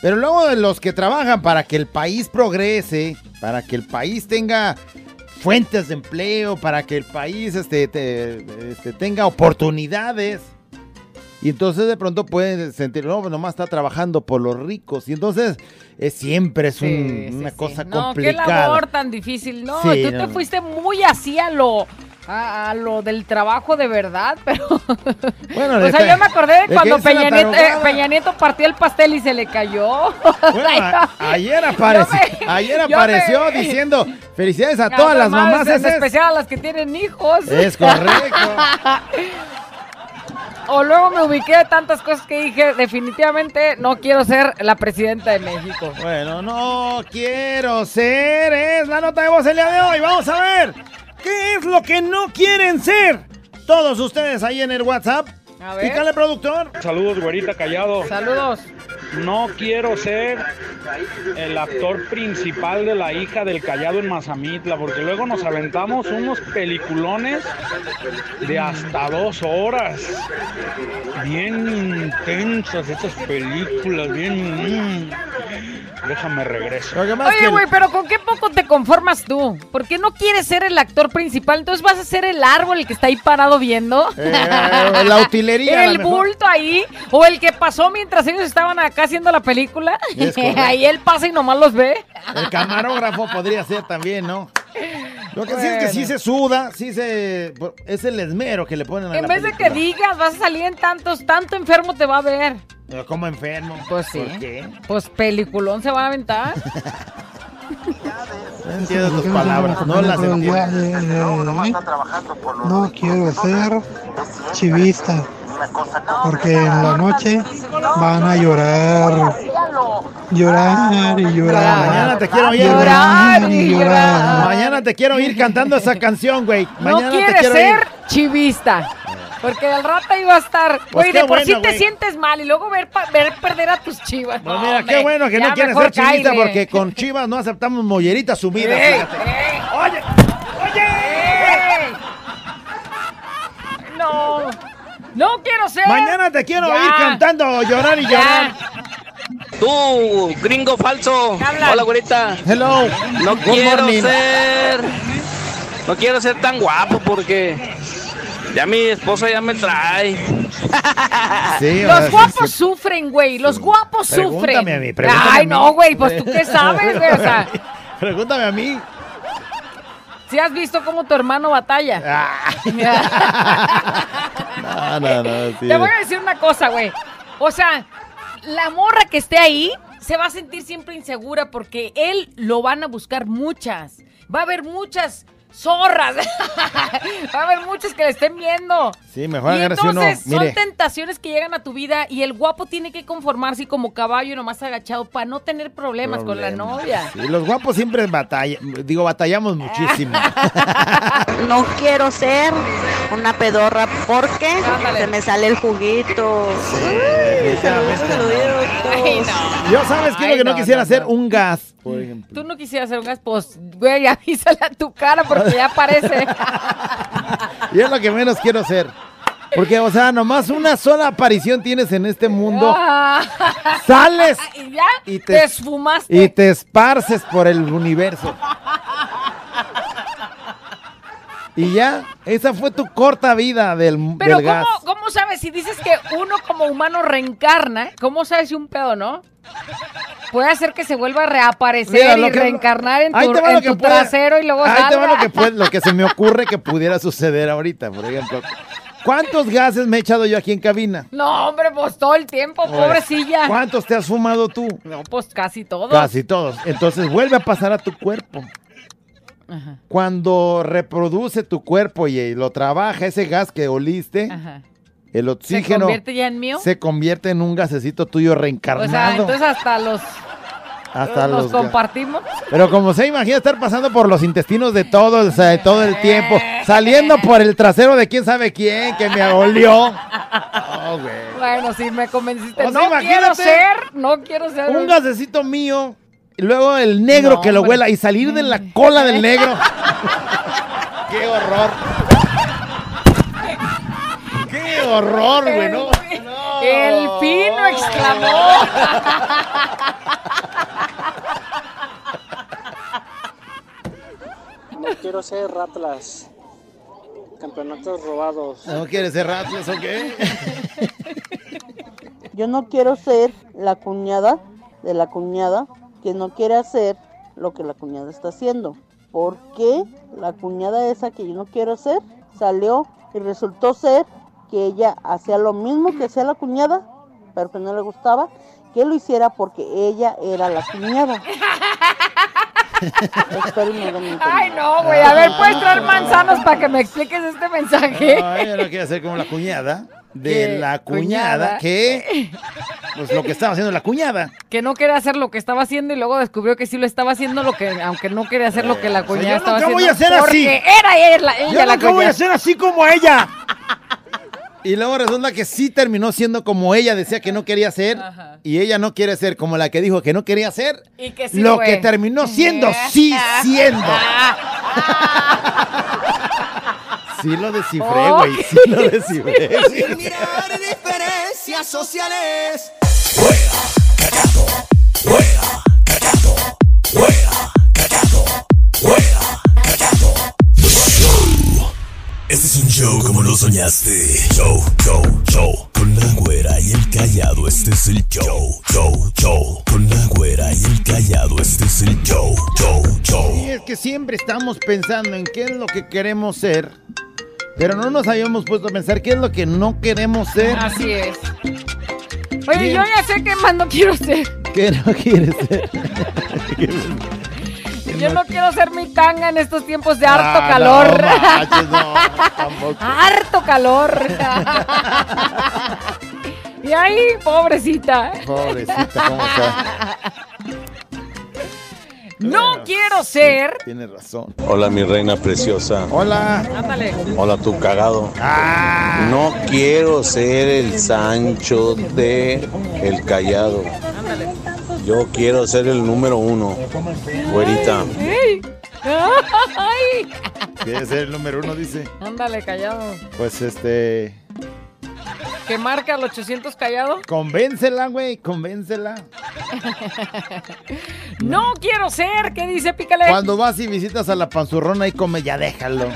Pero luego de los que trabajan para que el país progrese, para que el país tenga fuentes de empleo, para que el país este, te- este, tenga oportunidades. Y entonces de pronto pueden sentir, no, pues nomás está trabajando por los ricos. Y entonces es, siempre es un- Sí, sí, una sí. cosa No, qué complicada. labor tan difícil. No, tú no, te no. fuiste muy así a lo, a, a lo del trabajo de verdad, pero... Bueno, o sea, yo me acordé de de cuando Peña Nieto, eh. Peña Nieto partió el pastel y se le cayó. Bueno, a- ayer apareció, me- ayer apareció me- diciendo felicidades a todas las mamás. En es- especial a las que tienen hijos. Es correcto. O luego me ubiqué de tantas cosas que dije, definitivamente no quiero ser la presidenta de México. Bueno, no quiero ser. Es la nota de voz el día de hoy. Vamos a ver. ¿Qué es lo que no quieren ser? Todos ustedes ahí en el WhatsApp. A ver. Pícale, productor. Saludos, güerita callado. Saludos. No quiero ser el actor principal de la hija del callado en Mazamitla, porque luego nos aventamos unos peliculones de hasta dos horas. Bien intensas esas películas, bien... mm. Déjame regreso. Oye, güey, pero ¿con qué poco te conformas tú? ¿Por qué no quieres ser el actor principal? Entonces vas a ser el árbol el que está ahí parado viendo. Eh, la utilería, a El bulto ahí. O el que pasó mientras ellos estaban acá haciendo la película. Ahí él pasa y nomás los ve. El camarógrafo podría ser también, ¿no? Lo que sí es que sí se suda, sí se... Es el esmero que le ponen a En la vez de que digas, vas a salir en tantos, tanto enfermo te va a ver. Como enfermo. Pues sí. ¿Por qué? Pues peliculón se van a aventar. No entiendo tus palabras, no las entiendo. No quiero ser chivista, porque en la noche van a llorar, llorar y llorar. Mañana te quiero oír. Llorar y llorar. Mañana te quiero ir cantando esa canción, güey. Mañana no te quieres quiero ser ir. chivista. Porque al rato iba a estar. Güey, qué de por sí te güey. sientes mal y luego ver, pa- ver perder a tus chivas. Pues No, mira, qué bueno que no quieres ser chivista porque con chivas no aceptamos molleritas sumidas. Oye, ¡Ey! No. No quiero ser. mañana te quiero Ya. ir cantando llorar y Ya. llorar. Tú, gringo falso. Hola, güerita. Hello. No Good quiero morning. ser. No quiero ser tan guapo porque ya mi esposa ya me trae. Sí, Los guapos sí, sufren, güey. Los guapos Pregúntame sufren. a mí, pregúntame a Ay, mí. no, güey. Pues tú qué sabes, güey. O sea, Pregúntame a mí. si has visto cómo tu hermano batalla. No, no, no. sí. Te voy a decir una cosa, güey. O sea, la morra que esté ahí se va a sentir siempre insegura porque él lo van a buscar muchas. Va a haber muchas zorras. Va a haber muchos que le estén viendo. Sí, mejor Y agárrese uno. entonces son Mire, tentaciones que llegan a tu vida y el guapo tiene que conformarse como caballo nomás agachado para no tener problemas, con la novia. Sí, los guapos siempre batallan, digo, batallamos muchísimo. No quiero ser una pedorra porque Ándale. se me sale el juguito. Ay, no. Yo sabes que Ay, lo que no, no, quisiera no, hacer no. un gas, por ejemplo. Tú no quisieras hacer un gas, pues, güey, avísale a tu cara porque ya parece. Y es lo que menos quiero hacer. Porque, o sea, nomás una sola aparición tienes en este mundo. Sales y ya y te, te- esfumaste. y te esparces por el universo. Y ya, esa fue tu corta vida del, Pero del gas. ¿cómo, ¿cómo sabes? Si dices que uno como humano reencarna, ¿cómo sabes si un pedo, no? Puede hacer que se vuelva a reaparecer Mira, y que- reencarnar en tu, en tu puede- trasero y luego Ahí te va salga. lo que, puede- lo que se me ocurre que pudiera suceder ahorita, por ejemplo. ¿Cuántos gases me he echado yo aquí en cabina? No, hombre, pues todo el tiempo, pobrecilla. ¿Cuántos te has fumado tú? No, pues casi todos. Casi todos. Entonces vuelve a pasar a tu cuerpo. Ajá. Cuando reproduce tu cuerpo y eh, lo trabaja, ese gas que oliste, Ajá. El ¿Se oxígeno convierte ya en mío? se convierte en un gasecito tuyo O sea, reencarnado. entonces hasta los, hasta los los compartimos. Pero como se imagina estar pasando por los intestinos de todos, o sea, de todo el tiempo, saliendo por el trasero de quién sabe quién que me olió. Oh, güey. Bueno, sí, me convenciste. O sea, no quiero ser, no quiero ser. Un gasecito mío y luego el negro No, que lo hombre. huela y salir de la cola del negro. ¡Qué horror! ¡Qué horror, güey! No, El fino exclamó. No quiero ser Ratlas. Campeonatos robados. ¿No quieres ser Ratlas o qué? Yo no quiero ser la cuñada de la cuñada que no quiere hacer lo que la cuñada está haciendo. Porque la cuñada esa que yo no quiero hacer salió y resultó ser que ella hacía lo mismo que hacía la cuñada, pero que no le gustaba que lo hiciera porque ella era la cuñada. Ay, no, güey. A ver, ¿puedes traer manzanos para que me expliques este mensaje? Ay, yo no quiero hacer como la cuñada de ¿Qué? la cuñada, Cuñada. que pues lo que estaba haciendo la cuñada. Que no quería hacer lo que estaba haciendo y luego descubrió que sí lo estaba haciendo, lo que, aunque no quería hacer lo que la O sea, cuñada yo estaba nunca haciendo. voy a hacer así. Porque era ella, ella Yo la nunca voy cuñada. a ser así como ella. Y luego resulta que sí terminó siendo como ella decía que no quería ser. Y ella no quiere ser como la que dijo que no quería ser. Y que sí lo fue. que terminó siendo, sí siendo. Sí lo descifré, güey. Sí lo descifré. Sin mirar diferencias sociales. Este soñaste. Show, show, show. Con la güera y el callado, este es el show. Show, show. Con la güera y el callado, este es el show. Show, show. Y es que siempre estamos pensando en qué es lo que queremos ser. Pero no nos habíamos puesto a pensar qué es lo que no queremos ser. Así es. Oye, Bien. yo ya sé qué más no quiero ser. ¿Qué no quieres ser? Yo no quiero ser mi tanga en estos tiempos de harto Ah, calor. no manches, no, tampoco. harto calor. y ahí, pobrecita. Pobrecita, ¿cómo está? No quiero ser. Tienes razón. Hola mi reina preciosa. Hola. Ándale. Hola tu cagado. Ah. No quiero ser el Sancho de el callado. Yo quiero ser el número uno. Güerita. Quiere ser el número uno, dice. Ándale, callado. Pues este. ¿Que marca el 800 callado? Convéncela, güey, convéncela. No quiero ser. ¿Qué dice Pícale? Cuando vas y visitas a la panzurrona y come, ya déjalo.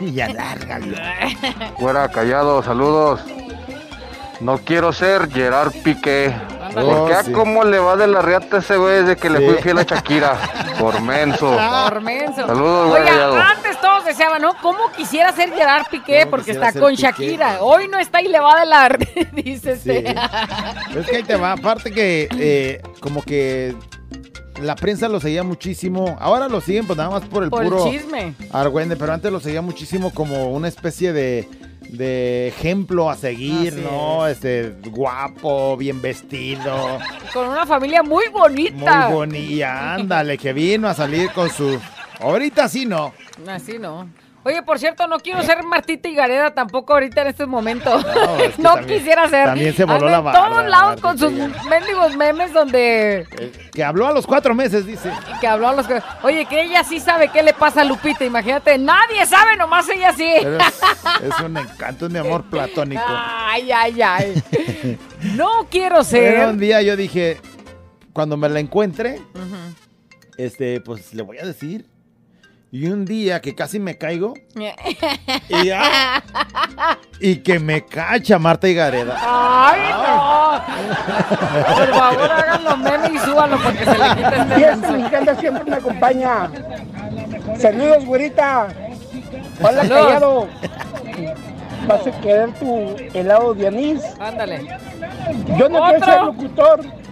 Y ya lárgalo. Fuera callado, saludos. No quiero ser Gerard Piqué. Ándale. Porque Oh, a sí. cómo le va de la riata ese güey desde que le fui fiel a Shakira. Por menso. Por menso. Saludos, güey, Oiga, antes todos deseaban, ¿no? ¿Cómo quisiera ser Gerard Piqué? Porque está con Piqué, Shakira. Hoy no está y le va de la... dice Sí. este. Es que ahí te va. Aparte que, eh, como que la prensa lo seguía muchísimo. Ahora lo siguen pues nada más por el Por el puro chisme. Argüende, pero antes lo seguía muchísimo como una especie de, de ejemplo a seguir, Así ¿no? Este guapo, bien vestido, Con una familia muy bonita. muy bonita. Ándale, que vino a salir con su. Ahorita sí no. Así no. Oye, por cierto, no quiero ser Martita y Gareda tampoco ahorita en estos momentos. No, es que también- quisiera ser. también se voló la en barda, todos lados con sus mendigos memes donde Eh, Que habló a los cuatro meses, dice. que habló a los que... Oye, que ella sí sabe qué le pasa a Lupita, imagínate. Nadie sabe, nomás ella sí. Pero es, un encanto, es mi amor platónico. Ay, ay, ay. No quiero Pero ser. un día yo dije, cuando me la encuentre, este, pues le voy a decir. Y un día que casi me caigo y, ah, y que me cacha Marta y Gareda. Ay, no. Por favor, hagan los memes y súbanlo porque se le quita este Y este mexicano siempre me acompaña. Saludos, güerita. Hola, Saludos. callado. Vas a querer tu helado de anís. Ándale. Yo no quiero ser locutor.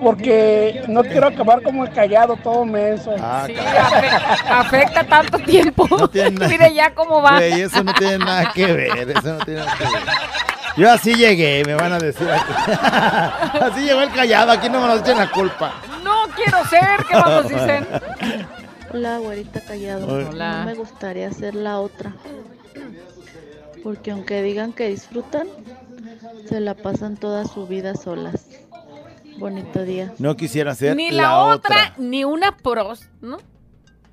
Porque no quiero acabar como el callado todo menso. Ah, Sí, afe- afecta tanto tiempo. tiene nada- Mire ya cómo va. Güey, eso no tiene nada que ver, eso no tiene nada que ver. Yo así llegué, me van a decir aquí. Así llegó el callado, aquí no me nos echen la culpa. No quiero ser, ¿qué más nos dicen? Hola, güerita callado. Hola. No me gustaría ser la otra. Porque aunque digan que disfrutan, se la pasan toda su vida solas. Bonito día. No quisiera ser Ni la, la, otra, otra. ni una pros, ¿no?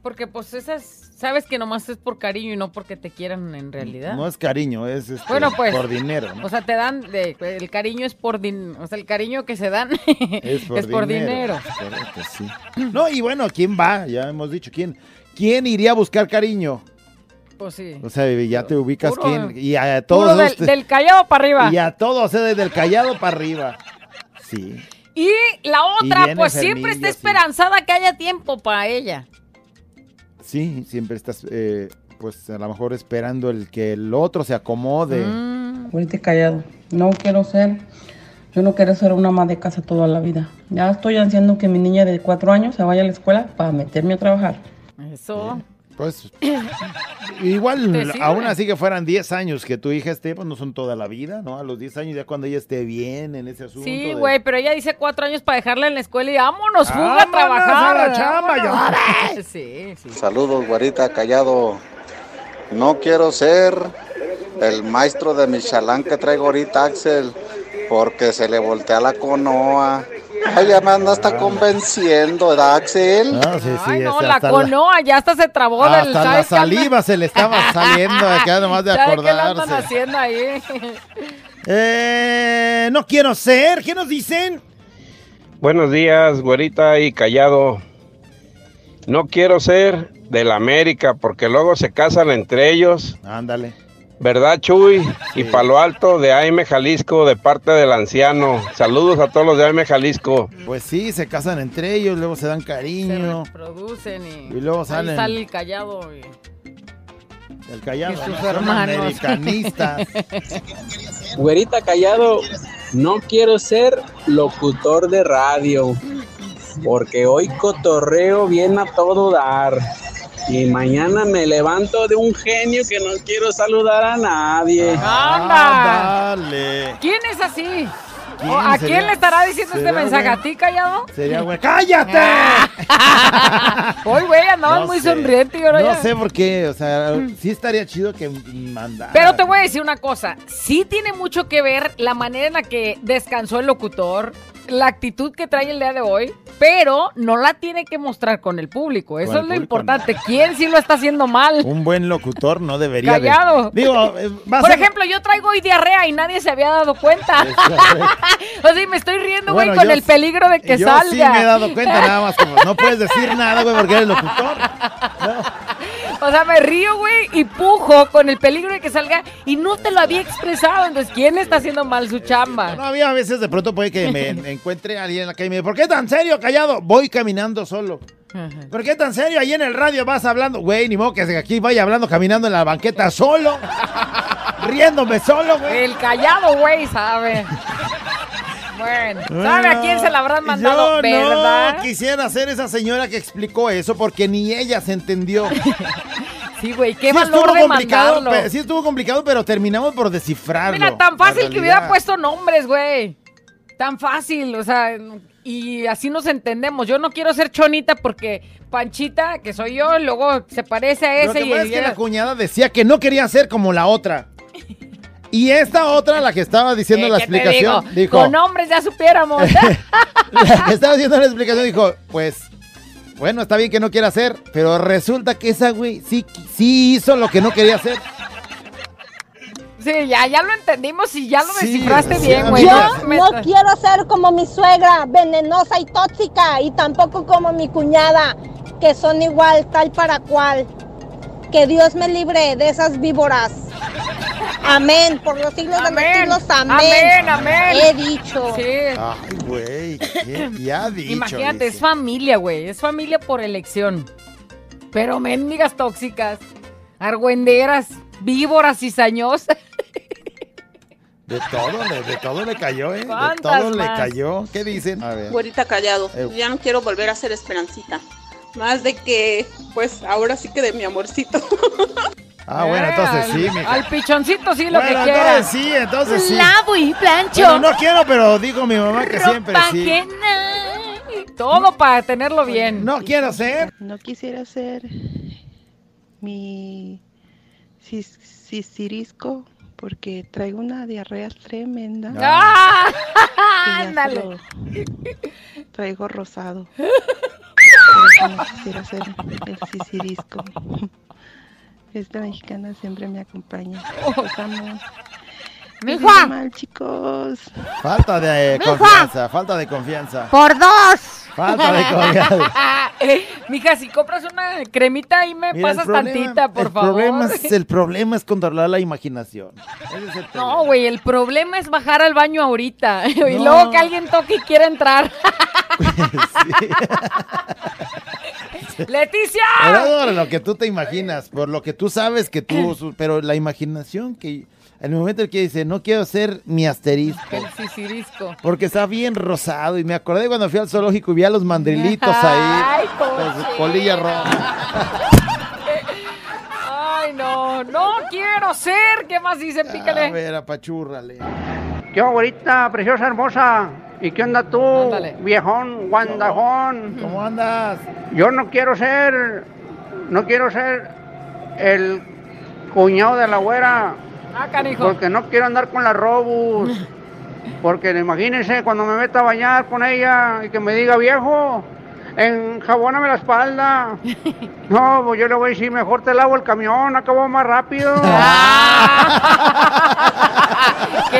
Porque pues esas, sabes que nomás es por cariño y no porque te quieran en realidad. No es cariño, es este, Bueno, pues. por dinero, ¿no? O sea, te dan, de- el cariño es por dinero, o sea, el cariño que se dan Es por, dinero. Correcto, sí. No, y bueno, ¿quién va? Ya hemos dicho, ¿quién, quién iría a buscar cariño? Pues sí. O sea, ya te ubicas Puro- quién. Y a todos. del, del callado para arriba. Y a todos, o sea, desde el callado para arriba. Sí. Y la otra, pues siempre está sí. esperanzada que haya tiempo para ella. Sí, siempre estás, eh, pues a lo mejor esperando el que el otro se acomode. Mm. Ahorita callado. No quiero ser, yo no quiero ser una ama de casa toda la vida. Ya estoy haciendo que mi niña de cuatro años se vaya a la escuela para meterme a trabajar. Eso. Pues igual, aún así que fueran 10 años que tu hija esté, pues no son toda la vida, ¿no? A los 10 años ya cuando ella esté bien en ese asunto. Sí, de- güey, pero ella dice cuatro años para dejarla en la escuela y vámonos, fuga a trabajar. a la chamba, vámonos. Sí, sí. Saludos, güerita, callado. No quiero ser el maestro de Michalán que traigo ahorita, Axel, porque se le voltea la conoa. Ay, ya me anda hasta convenciendo, ¿verdad, Axel? Sí, sí, Ay, no, ese la conoa, ya hasta se trabó del Hasta la ¿sabes qué anda- saliva se le estaba saliendo, acá nomás de ¿Sabe qué le andan acordarse. haciendo ahí? Eh, no quiero ser, ¿qué nos dicen? Buenos días, güerita y callado. No quiero ser del América porque luego se casan entre ellos. Ándale. ¿Verdad, Chuy? Y Palo Alto de AM Jalisco de parte del anciano. Saludos a todos los de AM Jalisco. Pues sí, se casan entre ellos, luego se dan Se cariño. reproducen y, Y luego ahí salen. sale el callado. y- El callado. y sus hermanos. americanistas. Güerita callado, no quiero ser locutor de radio, porque hoy cotorreo bien a todo dar. Y mañana me levanto de un genio que no quiero saludar a nadie. ¡Anda! Ah, Dale. ¿Quién es así? ¿Quién ¿O ¿A sería? quién le estará diciendo este ¿Será, mensaje? güey? ¿A ti, callado? Sería bueno. ¡Cállate! Hoy, güey, andabas No muy sé. sonriente y ahora No ya. sé por qué, o sea, sí estaría chido que mandara. Pero te voy a decir una cosa, sí tiene mucho que ver la manera en la que descansó el locutor, la actitud que trae el día de hoy, pero no la tiene que mostrar con el público. Eso el es lo público, importante. ¿Quién sí lo está haciendo mal? Un buen locutor no debería de- Callado. Digo, eh, Por ser- ejemplo, yo traigo hoy diarrea y nadie se había dado cuenta. o sea, y me estoy riendo, güey, Bueno, con el peligro de que yo salga. sí me he dado cuenta, nada más como no puedes decir nada, güey, porque eres locutor. O sea, me río, güey, y pujo con el peligro de que salga y no te lo había expresado. Entonces, ¿quién está haciendo mal su chamba? No había a veces de pronto puede que me encuentre alguien en la calle y me dice, ¿por qué tan serio, callado? Voy caminando solo. ¿Por qué tan serio? Ahí en el radio vas hablando. Güey, ni modo que aquí vaya hablando, caminando en la banqueta solo. riéndome solo, güey. El callado, güey, sabe. Bueno, ¿sabe a quién se la habrán mandado, Yo verdad? no quisiera ser esa señora que explicó eso porque ni ella se entendió. Sí, güey, qué Sí valor de complicado, mandarlo. sí estuvo complicado, pero terminamos por descifrarlo. Mira, tan fácil que hubiera puesto nombres, güey. Tan fácil, o sea, y así nos entendemos. Yo no quiero ser chonita porque Panchita, que soy yo, luego se parece a Lo ese que y pasa es que la cuñada decía que no quería ser como la otra. Y esta otra, la que estaba diciendo Eh, la ¿qué te explicación, digo? dijo, Con nombres ya supiéramos. la que estaba haciendo la explicación dijo, pues, bueno, está bien que no quiera hacer, pero resulta que esa güey sí, sí hizo lo que no quería hacer. sí, ya, ya lo entendimos y ya lo Sí, descifraste sí, bien, güey. Yo No quiero ser como mi suegra, venenosa y tóxica, y tampoco como mi cuñada, que son igual, tal para cual. Que Dios me libre de esas víboras. Amén, por los siglos de los siglos, amén. amén, amén. He dicho. Sí. Ay, güey, ya ha dicho. Imagínate, dice. es familia, güey. Es familia por elección. Pero mendigas tóxicas, argüenderas, víboras cizañosas. De todo, le, de todo le cayó, ¿eh? De ¿Cuántas todo le cayó. ¿Qué dicen? A ver. Güerita callado, Eh. ya no quiero volver a ser esperancita. Más de que, pues ahora sí que de mi amorcito. Ah, bueno, entonces sí, al, mija. al pichoncito sí lo Bueno, que quiera. entonces sí, entonces sí. Lavo y plancho. Bueno, no quiero, pero digo mi mamá que siempre sí. ajena. Todo para tenerlo bien. No quiero ser. No quisiera ser mi cicirisco porque traigo una diarrea tremenda. ¡Ah! Ya Ándale. Traigo rosado. Por eso no quisiera ser el cicirisco. Esta mexicana siempre me acompaña. Amo. Mija. Mal, chicos. Falta de eh, confianza, falta de confianza. Por dos. Falta de confianza. Mija, si compras una cremita y me Mira, el pasas problema- tantita, por el favor. Problema es, el problema es controlar la imaginación. Ese es el No, güey, el problema es bajar al baño ahorita y No. luego que alguien toque y quiera entrar. ¡Leticia! Lo que tú te imaginas, por lo que tú sabes que tú, su- pero la imaginación que en el momento en que dice, no quiero ser mi asterisco, El sisirisco. porque está bien rosado y me acordé cuando fui al zoológico y vi a los mandrilitos Ay, ahí, con su colilla roja. Ay, no, no quiero ser. ¿Qué más dicen? A Pícale. ver, apachúrrale. ¿Qué güerita, preciosa, hermosa? ¿Y qué onda tú, Ándale. viejón, guandajón? ¿Cómo andas? Yo no quiero ser, no quiero ser el cuñado de la güera, Ah, canijo. porque no quiero andar con la robus. Porque imagínense cuando me meta a bañar con ella y que me diga viejo, enjabóname la espalda. No, pues yo le voy a decir, mejor te lavo el camión, acabo más rápido.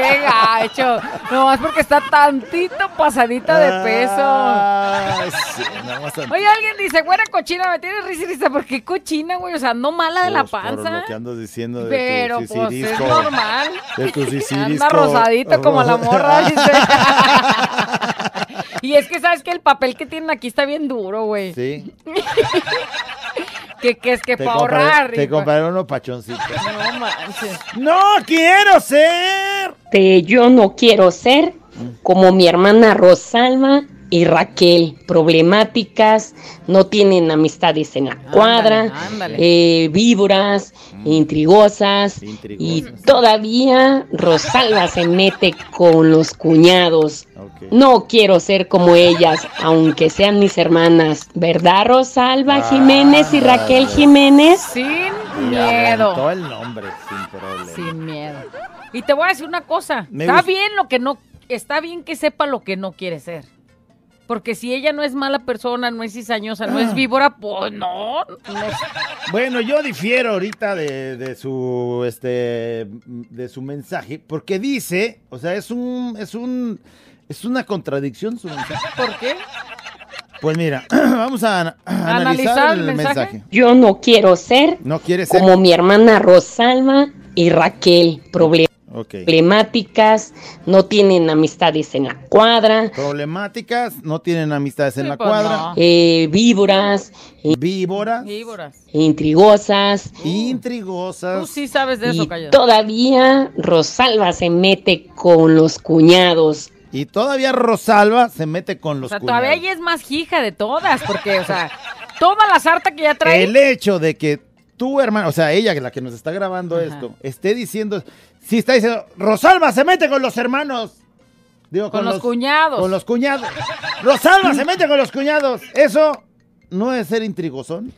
¡Qué gacho! Nomás porque está tantito pasadita de peso. Ah, sí, más tantito. Oye, alguien dice, güera cochina, me tienes risa y risa. ¿Por qué cochina, güey? O sea, no mala de la Pues, Por panza. lo que andas diciendo de Pero tu pues es normal. De tu. Anda rosadito como la morra, dice. y es que sabes que el papel que tienen aquí está bien duro, güey. Sí. Que, que es que Te para ahorrar. Te compraré unos pachoncitos. No manches. ¡No quiero ser! De yo no quiero ser como mi hermana Rosalba y Raquel, problemáticas, no tienen amistades en la cuadra, ándale. eh, víboras, intrigosas, y todavía Rosalba se mete con los cuñados. No quiero ser como ellas, aunque sean mis hermanas, ¿verdad Rosalba Jiménez y Raquel Jiménez? Sin miedo. el nombre sin problema. Sin miedo. Y te voy a decir una cosa. Me está bien lo que no. Está bien que sepa lo que no quiere ser. Porque si ella no es mala persona, no es cizañosa, no es víbora, pues no. no Bueno, yo difiero ahorita de, de su este de su mensaje, porque dice, o sea, es un es un es una contradicción su mensaje. ¿Por qué? Pues mira, vamos a, ana- a analizar el mensaje. Yo no quiero ser No quiere ser como mi hermana Rosalba y Raquel, problem- Ok. problemáticas, no tienen amistades en la cuadra, problemáticas, no tienen amistades en la pues cuadra. no. eh, víboras, Víboras, Víboras. intrigosas, intrigosas. Tú sí sabes de eso, y todavía Rosalba se mete con los cuñados. Y todavía Rosalba se mete con O los sea, cuñados. todavía ella es más hija de todas, porque, o sea, toda la sarta que ya trae. El hecho de que tu hermana, o sea, ella, la que nos está grabando esto, esté diciendo, si está diciendo, Rosalba se mete con los hermanos. Digo, Con los cuñados. Con los cuñados. Rosalba se mete con los cuñados. Eso no es ser intrigosón.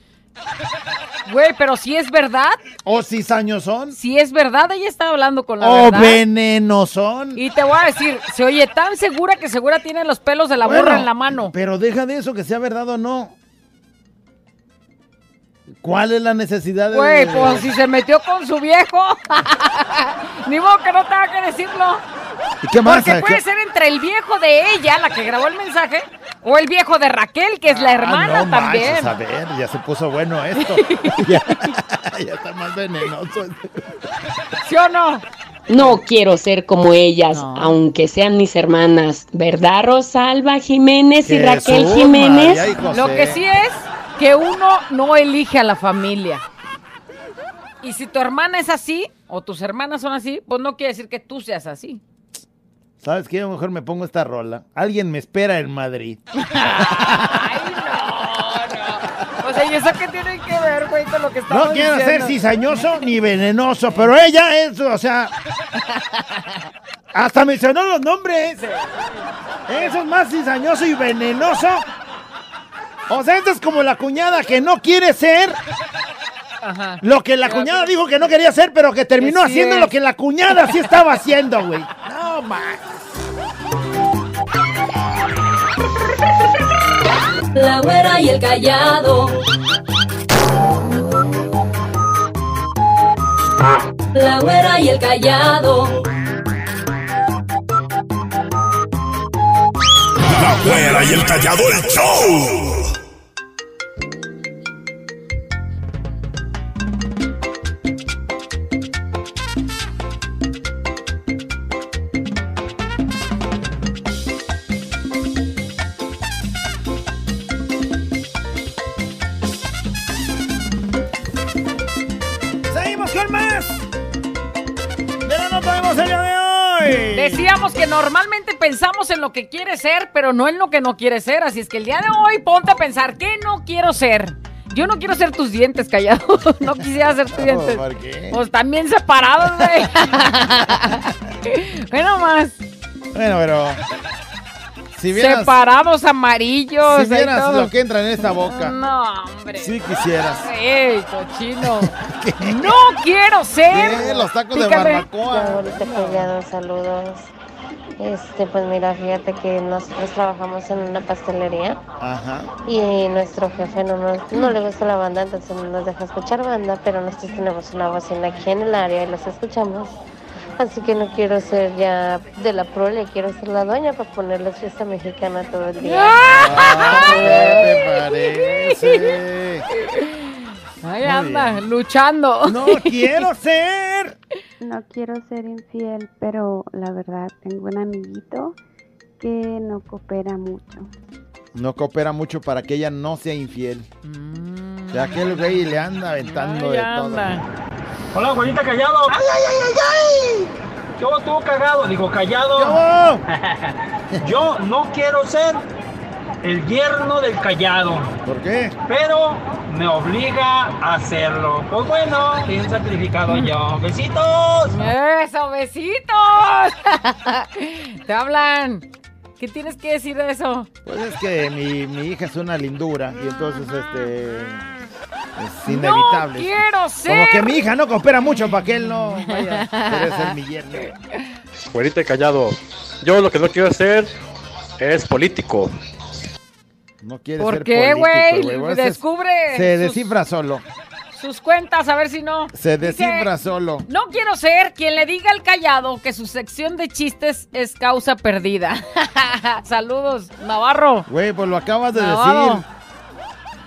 Güey, pero si es verdad. O cizañosón. Si es verdad, ella está hablando con la O verdad. venenosón. Y te voy a decir, se oye tan segura que segura tiene los pelos de la Bueno, burra en la mano. Pero deja de eso, que sea verdad o no. ¿Cuál es la necesidad de.? Güey, pues si se metió con su viejo. Ni modo que no tenga que decirlo. ¿Y qué más? Porque puede ¿Qué- ser entre el viejo de ella, la que grabó el mensaje, o el viejo de Raquel, que es la Ah, hermana no también. manches, a ver, ya se puso bueno esto. ya, ya está más venenoso. ¿Sí o no? No quiero ser como ellas, aunque sean mis hermanas. ¿Verdad, Rosalba Jiménez y Raquel Jiménez? Lo que sí es que uno no elige a la familia. Y si tu hermana es así, o tus hermanas son así, pues no quiere decir que tú seas así. ¿Sabes qué? A lo mejor me pongo esta rola. Alguien me espera en Madrid. O sea, ¿y eso qué tiene que ver, güey, con lo que estamos No quiero ser cizañoso ni venenoso, pero ella es, o sea. Hasta mencionó los nombres. Eso es más cizañoso y venenoso. O sea, esto es como la cuñada que no quiere ser Ajá. lo que la cuñada dijo que no quería ser, pero que terminó haciendo es. lo que la cuñada sí estaba haciendo, güey. No, más. La güera y el callado. La güera y el callado. La güera y el callado el show. Que quiere ser, pero no en lo que no quiere ser. Así es que el día de hoy ponte a pensar, ¿qué no quiero ser? Yo no quiero ser tus dientes, callado. No quisiera ser tus dientes. ¿por qué? Pues también separados, güey. Bueno, más. Bueno, pero. Si vieras, Separados amarillos. si vieras todo. lo que entra en esta boca. No, hombre. Si quisieras. ¡Ey, cochino! ¡No quiero ser! ¿Qué? Los tacos de barbacoa. Saludos. Este, pues mira, fíjate que nosotros trabajamos en una pastelería Ajá. y nuestro jefe no, nos- no le gusta la banda, entonces no nos deja escuchar banda, pero nosotros tenemos una bocina aquí en el área y los escuchamos. Así que no quiero ser ya de la prole, quiero ser la dueña para ponerles fiesta mexicana todo el día. ¿Qué te parece? Ahí anda, luchando. No quiero ser. No quiero ser infiel, pero la verdad tengo un amiguito que no coopera mucho. No coopera mucho para que ella no sea infiel. Ya que el güey le anda aventando de todo. Hola, Juanita Callado. ¡Ay, ay, ay, ay, ay! Yo tú cagado, digo callado. Yo no quiero ser el yerno del callado. ¿Por qué? Pero me obliga a hacerlo. Pues bueno, bien sacrificado yo. Besitos. ¡Eso, besitos! Te hablan. ¿Qué tienes que decir de eso? Pues es que mi, mi hija es una lindura y entonces este es ¡No inevitable. quiero ser! Como que mi hija no coopera mucho para que él no vaya a querer ser mi yerno. Güerita callado. Yo lo que no quiero hacer es político. No quiere ¿Por ser qué, güey? Descubre Se sus- descifra solo. Sus cuentas, a ver si no. Se Dice, descifra solo. No quiero ser quien le diga al callado que su sección de chistes es causa perdida. Saludos, Navarro. Güey, pues lo acabas de Navarro.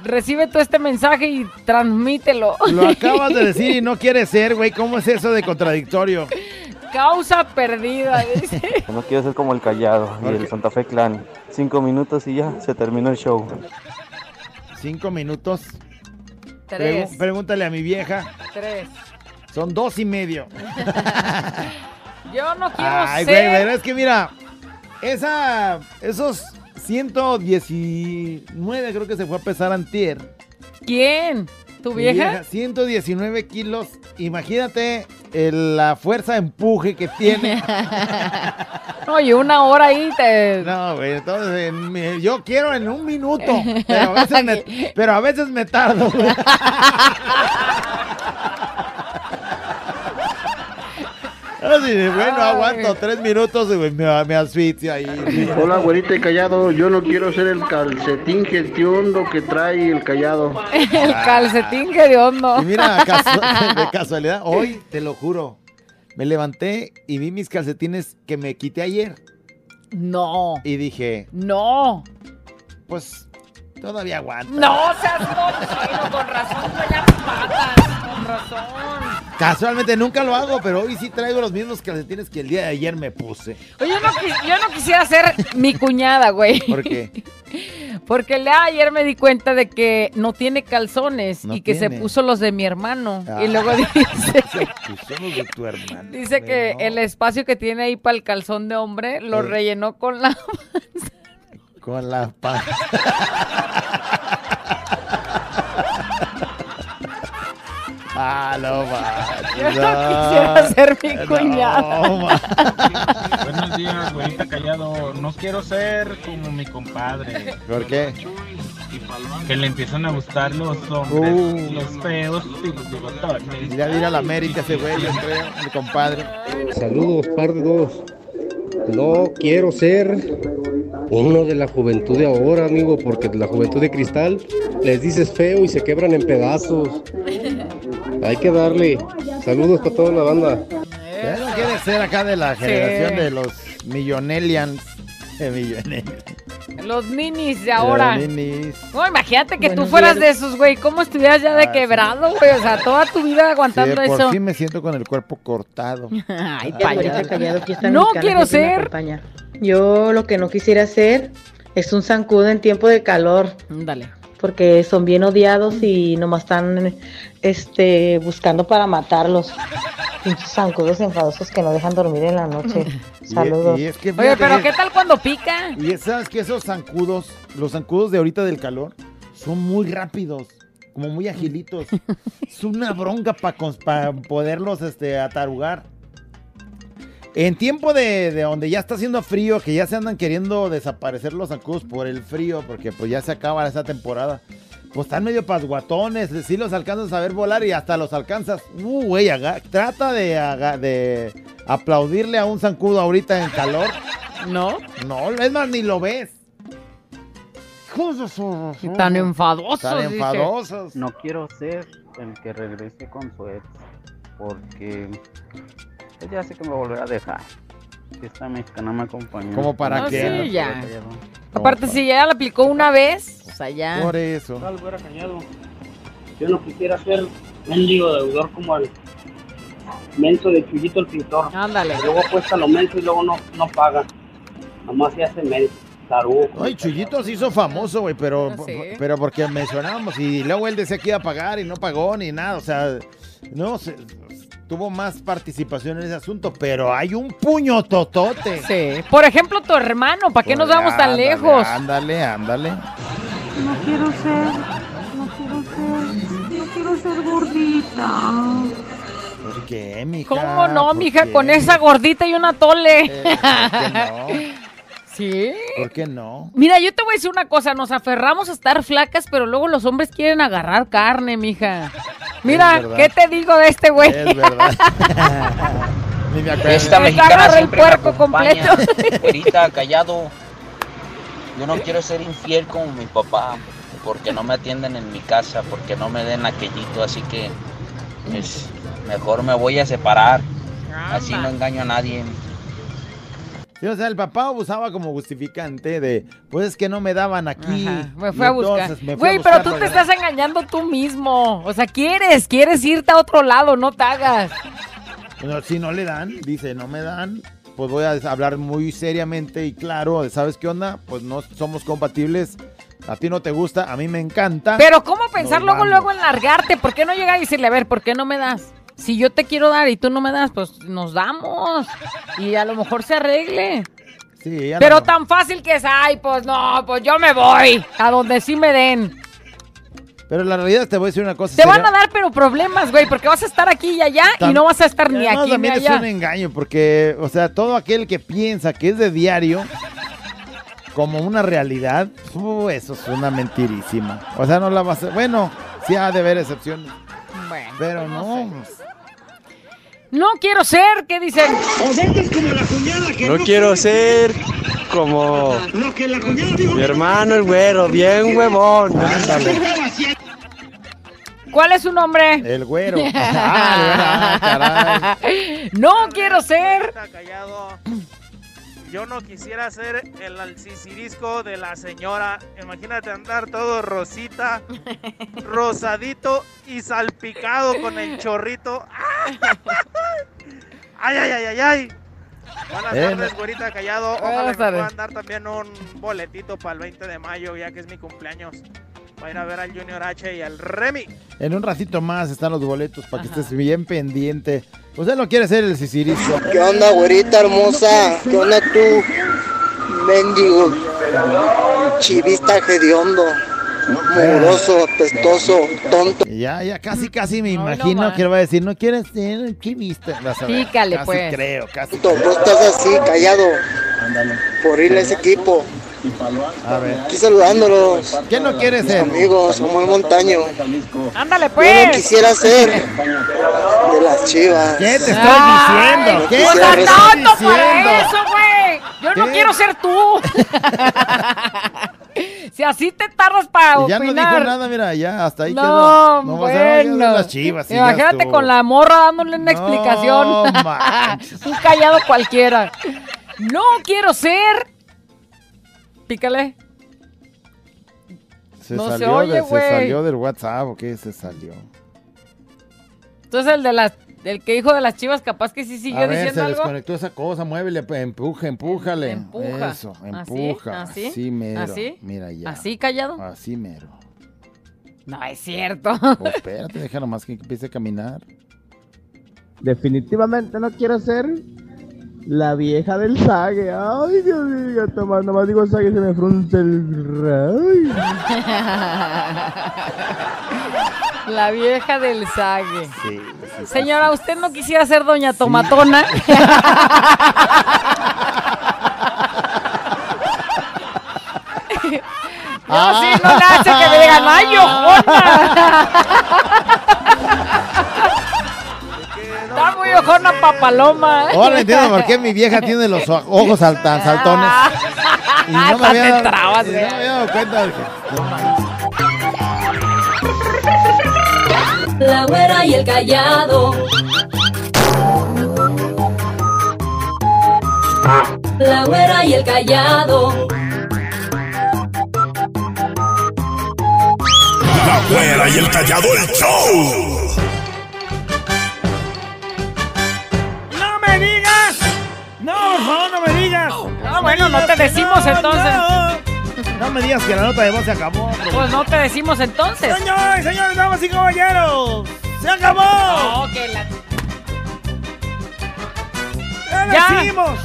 Recibe tú este mensaje y transmítelo. decir. Lo acabas de decir y no quiere ser, güey. ¿Cómo es eso de contradictorio? Causa perdida, dice. No quiero ser como el Callado y el Santa Fe Clan. Cinco minutos y ya se terminó el show. Cinco minutos. Tres. Pregu- pregúntale a mi vieja. Tres. Son dos y medio. Yo no quiero Ay, güey, pero es que mira, esa, esos 119 creo que se fue a pesar antier. ¿Quién? ¿Tu vieja? 119 kilos. Imagínate el- la fuerza de empuje que tiene. Oye, una hora ahí te... No, güey, entonces en yo quiero en un minuto, pero a veces me, pero a veces me tardo. güey. Así de, bueno, aguanto tres minutos y me, me asfixio ahí. Hola, güerita y callado. Yo no quiero ser el calcetín gestiondo que trae el callado. El calcetín que de hondo. Y mira, de casualidad, hoy, te lo juro, me levanté y vi mis calcetines que me quité ayer. No. Y dije, No. pues, todavía aguanto. No seas cochino, con razón ya patas, con razón. Casualmente nunca lo hago, pero hoy sí traigo los mismos calcetines que el día de ayer me puse. Oye, yo no, yo no quisiera ser mi cuñada, güey. ¿Por qué? Porque el día de ayer me di cuenta de que no tiene calzones No y que se puso los de mi hermano. Ah. Y luego dice, Pues somos de tu hermano. dice que el espacio que tiene ahí para el calzón de hombre lo Eh. rellenó con la... Con la paz. ah, no, manches, Yo no quisiera ser mi No, cuñada. ma. Buenos días, güerita callado. No quiero ser como mi compadre. ¿Por qué? Que le empiezan a gustar los hombres, Uh. los feos y los bigotones. Ya vine a la América ese güey, yo creo, mi compadre. Saludos, par de dos. No quiero ser uno de la juventud de ahora, amigo, porque de la juventud de cristal les dices feo y se quebran en pedazos. Hay que darle. Saludos para toda la banda. Ya no quiere ser acá de la generación Sí. de los millonelians. Eh, millonelians. Los ninis de ahora. Los ninis. No, imagínate que tú Buenos fueras días. de esos, güey. ¿Cómo estuvieras ya de Ah, sí. quebrado, güey? O sea, toda tu vida Sí, aguantando de por eso. sí me siento con el cuerpo cortado. Ay, güerita callado, No quiero ser. Yo lo que no quisiera hacer es un zancudo en tiempo de calor. Dale. Porque son bien odiados y nomás están este, buscando para matarlos. Pinches zancudos enfadosos que no dejan dormir en la noche. Saludos. Y, y es que Oye, pero ¿qué tal cuando pica? Y sabes que esos zancudos, los zancudos de ahorita del calor, son muy rápidos, como muy agilitos. es una bronca para poderlos este, atarugar. En tiempo de, de donde ya está haciendo frío, que ya se andan queriendo desaparecer los zancudos por el frío, porque pues ya se acaba esa temporada. Pues están medio pasguatones, sí los alcanzas a ver volar y hasta los alcanzas. Uh, güey, trata de, de aplaudirle a un zancudo ahorita en calor. ¿No? No, es más, ni lo ves. Tan enfadosos. Tan dice. enfadosos. No quiero ser el que regrese con su ex, porque ya sé que me volverá a dejar. Si esta mexicana me acompañó. ¿Cómo para No, qué? sí, ya. Aparte, si ya la aplicó una vez, o sea, ya. Por eso. Tal, güera callado. Yo no quisiera ser mendigo deudor como el menso de Chuyito el pintor. Ándale. Luego cuesta lo menso y luego no, no paga. Nomás se hace menso. Tarugo. Ay, Chuyito se hizo famoso, güey, pero, pero porque mencionábamos y luego él decía que iba a pagar y no pagó ni nada, o sea, no se- tuvo más participación en ese asunto, pero hay un puño totote. Sí. Por ejemplo, tu hermano, ¿para qué nos vamos tan Ándale, lejos? Ándale, ándale. No quiero ser, no quiero ser, no quiero ser gordita. ¿Por qué, mija? ¿Cómo no, ¿Por mija? qué? Con esa gordita y una tole. Eh, ¿por qué ¿Sí? ¿Por qué no? Mira, yo te voy a decir una cosa, nos aferramos a estar flacas, pero luego los hombres quieren agarrar carne, mija. Mira. ¿qué te digo de este güey? Es verdad. Ni me acuerdo. Esta mexicana el puerco completo. Callado. Yo no quiero ser infiel como mi papá, porque no me atienden en mi casa, porque no me den aquellito, así que pues, mejor me voy a separar. Así no engaño a nadie. O sea, el papá usaba como justificante de, pues es que no me daban aquí. Ajá, me fue a buscar. Güey, pero tú te estás engañando tú mismo. O sea, quieres, quieres irte a otro lado, no te hagas. Bueno, si no le dan, dice, no me dan, pues voy a hablar muy seriamente y claro, ¿sabes qué onda? Pues no somos compatibles. A ti no te gusta, a mí me encanta. Pero ¿cómo pensar Nos luego, vamos. luego en largarte? ¿Por qué no llegar y decirle, a ver, ¿por qué no me das? Si yo te quiero dar y tú no me das, pues nos damos. Y a lo mejor se arregle. Sí, ya Pero no- tan fácil que es, ay, pues no, pues yo me voy a donde sí me den. Pero la realidad te voy a decir una cosa. Te van a dar pero problemas, güey, porque vas a estar aquí y allá y no vas a estar ni aquí ni también es allá. un engaño, porque, o sea, todo aquel que piensa que es de diario como una realidad, uh, eso es una mentirísima. O sea, no la vas a... Bueno, sí ha de haber excepciones. Bueno, Pero no. No quiero ser, ¿qué dicen? No quiero ser como mi hermano el güero, bien huevón. Ándale. ¿Cuál es su nombre? El güero. Ah, no quiero ser. Yo no quisiera ser el alcicirisco de la señora. Imagínate andar todo rosita, rosadito y salpicado con el chorrito. ¡Ay, ay, ay, ay, ay! Buenas Eh, tardes, güerita callado. Ojalá me puedan dar también un boletito para el 20 de mayo, ya que es mi cumpleaños. Voy a ir a ver al Junior H y al Remy. En un ratito más están los boletos para que estés bien pendiente. Usted no quiere ser el sicirisco. ¿Qué onda, güerita hermosa? ¿Qué onda tú? Mendigo. Chivista hediondo. Mugroso, apestoso, tonto. Ya, ya casi, casi me imagino que le va a decir, no quieres ser un chivista. Vas a ver, Pícale, casi pues. creo, casi. Vos estás así, callado. Por irle a ese equipo. A ver. Aquí saludándolos. ¿Quién no quiere ser? amigos, somos el montaño. Ándale, Yo pues. no quisiera ser de las chivas. ¿Qué te estoy diciendo? ¿Qué pues te estoy diciendo? para eso, güey. Yo no quiero ser tú. si así te tardas para Y ya no opinar. dijo nada, mira, ya hasta ahí No, quedó. No vas a ver bueno. las chivas. Imagínate con la morra dándole una explicación. manches. Un callado cualquiera. No quiero ser. Pícale. Se, No se salió oye, de- se salió del WhatsApp, ¿o qué? Se salió. Entonces el de las, el que dijo de las chivas, capaz que sí siguió a ver, se diciendo algo. desconectó esa cosa, muévele, pues, empuje, empújale. Empuja. Eso, empuja. ¿Así? Así mero. ¿Así? Mira ya. ¿Así callado? Así mero. No es cierto. Pues espérate, deja nomás que empiece a caminar. Definitivamente no quiero ser la vieja del sague. Ay, Dios mío, toma, nomás digo sague se me frunce el ray. La vieja del sague. Sí, sí, Señora, ¿usted no quisiera ser doña Tomatona? No, Ah. sí, no le hace que me digan, ¡ay, ojona! Muy ojona papaloma. ¿eh? Ahora entiendo por qué mi vieja tiene los ojos saltan, saltones. Y no me había te dado, trabas, y no me había dado cuenta de que... La güera y el callado. La güera y el callado. La güera y el callado el show. ¡No, no me digas! Ah, bueno, no te decimos entonces. No me digas que la nota de voz se acabó. bro. Pues no te decimos entonces. Señores, señores, damas y caballeros, ¡se acabó! No, que la- ¡Ya Ya. nacimos!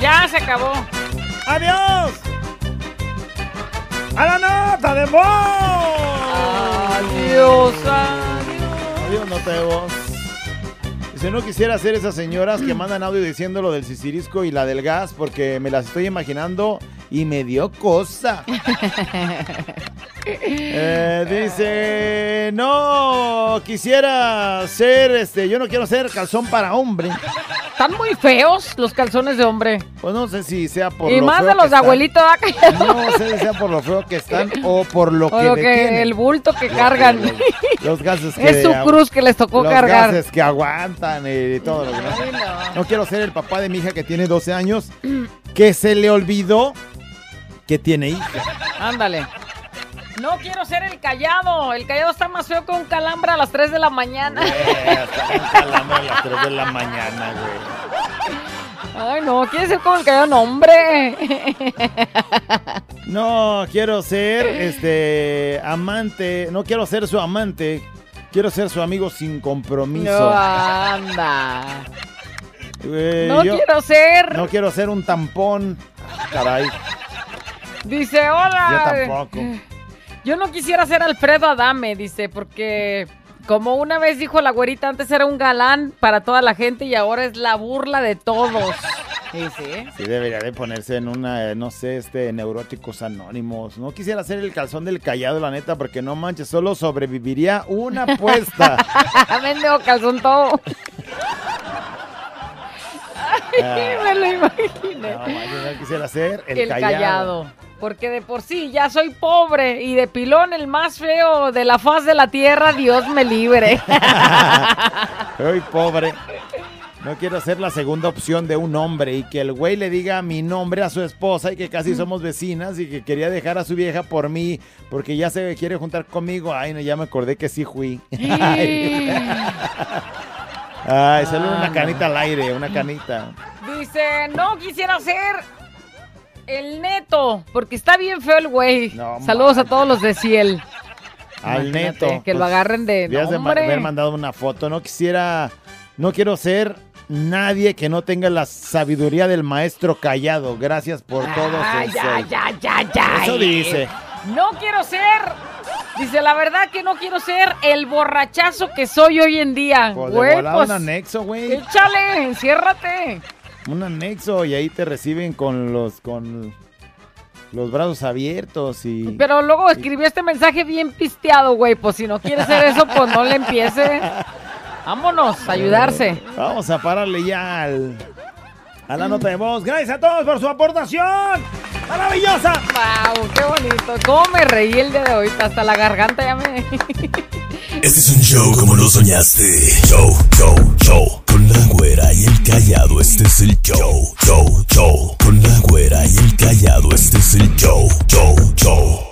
Ya se acabó. ¡Adiós! ¡A la nota de voz! Adiós, adiós. Adiós, nota de voz. Si no quisiera ser esas señoras que mandan audio diciendo lo del sisirisco y la del gas, porque me las estoy imaginando y me dio cosa. Eh, dice, no quisiera ser, este, yo no quiero ser calzón para hombre. Están muy feos los calzones de hombre. Pues no sé si sea por y lo más feo de que los de están. abuelito acá. No sé si sea por lo feo que están o por lo O que lo que- detienen. el bulto que cargan. Los, los gases que Es su cruz que les tocó los cargar. gases que aguantan y todo lo que no. No quiero ser el papá de mi hija que tiene 12 años que se le olvidó que tiene hija. Ándale. No quiero ser el callado. El callado está más feo que un calambre a las 3 de la mañana. Hablando a las 3 de la mañana, güey. Ay, no, quiere ser como el callado, no, hombre. No, quiero ser este amante, no quiero ser su amante, quiero ser su amigo sin compromiso. No, anda. Eh, No yo quiero ser. No quiero ser un tampón. caray. Dice, hola. Yo tampoco. Yo no quisiera ser Alfredo Adame, dice, porque como una vez dijo la güerita, antes era un galán para toda la gente y ahora es la burla de todos. Sí, sí. Sí, debería de ponerse en una, eh, no sé, este, neuróticos anónimos. No quisiera ser el calzón del callado, la neta, porque no manches, solo sobreviviría una apuesta. Mendigo calzón todo. Me lo imaginé. No quisiera ser el, el callado. callado. Porque de por sí ya soy pobre y de pilón el más feo de la faz de la tierra, Dios me libre. Soy pobre. No quiero ser la segunda opción de un hombre y que el güey le diga mi nombre a su esposa y que casi somos vecinas y que quería dejar a su vieja por mí porque ya se quiere juntar conmigo. Ay, no, ya me acordé que sí fui. Ay, solo una canita al aire, una canita. Dice, no quisiera ser el neto, porque está bien feo el güey. Saludos a todos los de Ciel. Al Imagínate, neto. Que lo Pues, agarren de Debías de haber mandado una foto. No quisiera, no quiero ser nadie que no tenga la sabiduría del maestro callado. Gracias por todo. Ay, sensei. ya, ya, ya, ya. Eso dice. No quiero ser. Dice, la verdad que no quiero ser el borrachazo que soy hoy en día. Pues Güey, volada pues, un anexo, güey. échale, enciérrate. Un anexo y ahí te reciben con los con los brazos abiertos y Pero luego escribió este mensaje bien pisteado, güey. Pues si no quiere ser eso, pues no le empiece. Vámonos, a ayudarse. Vamos a pararle ya al, a la nota de voz. Gracias a todos por su aportación. ¡Maravillosa! ¡Wow! ¡Qué bonito! ¿Cómo me reí el día de hoy? Hasta la garganta ya me. Este es un show como lo soñaste. Show, show, show. Con la güera y el callado, este es el show. Show, show. Con la güera y el callado, este es el show. Show, show.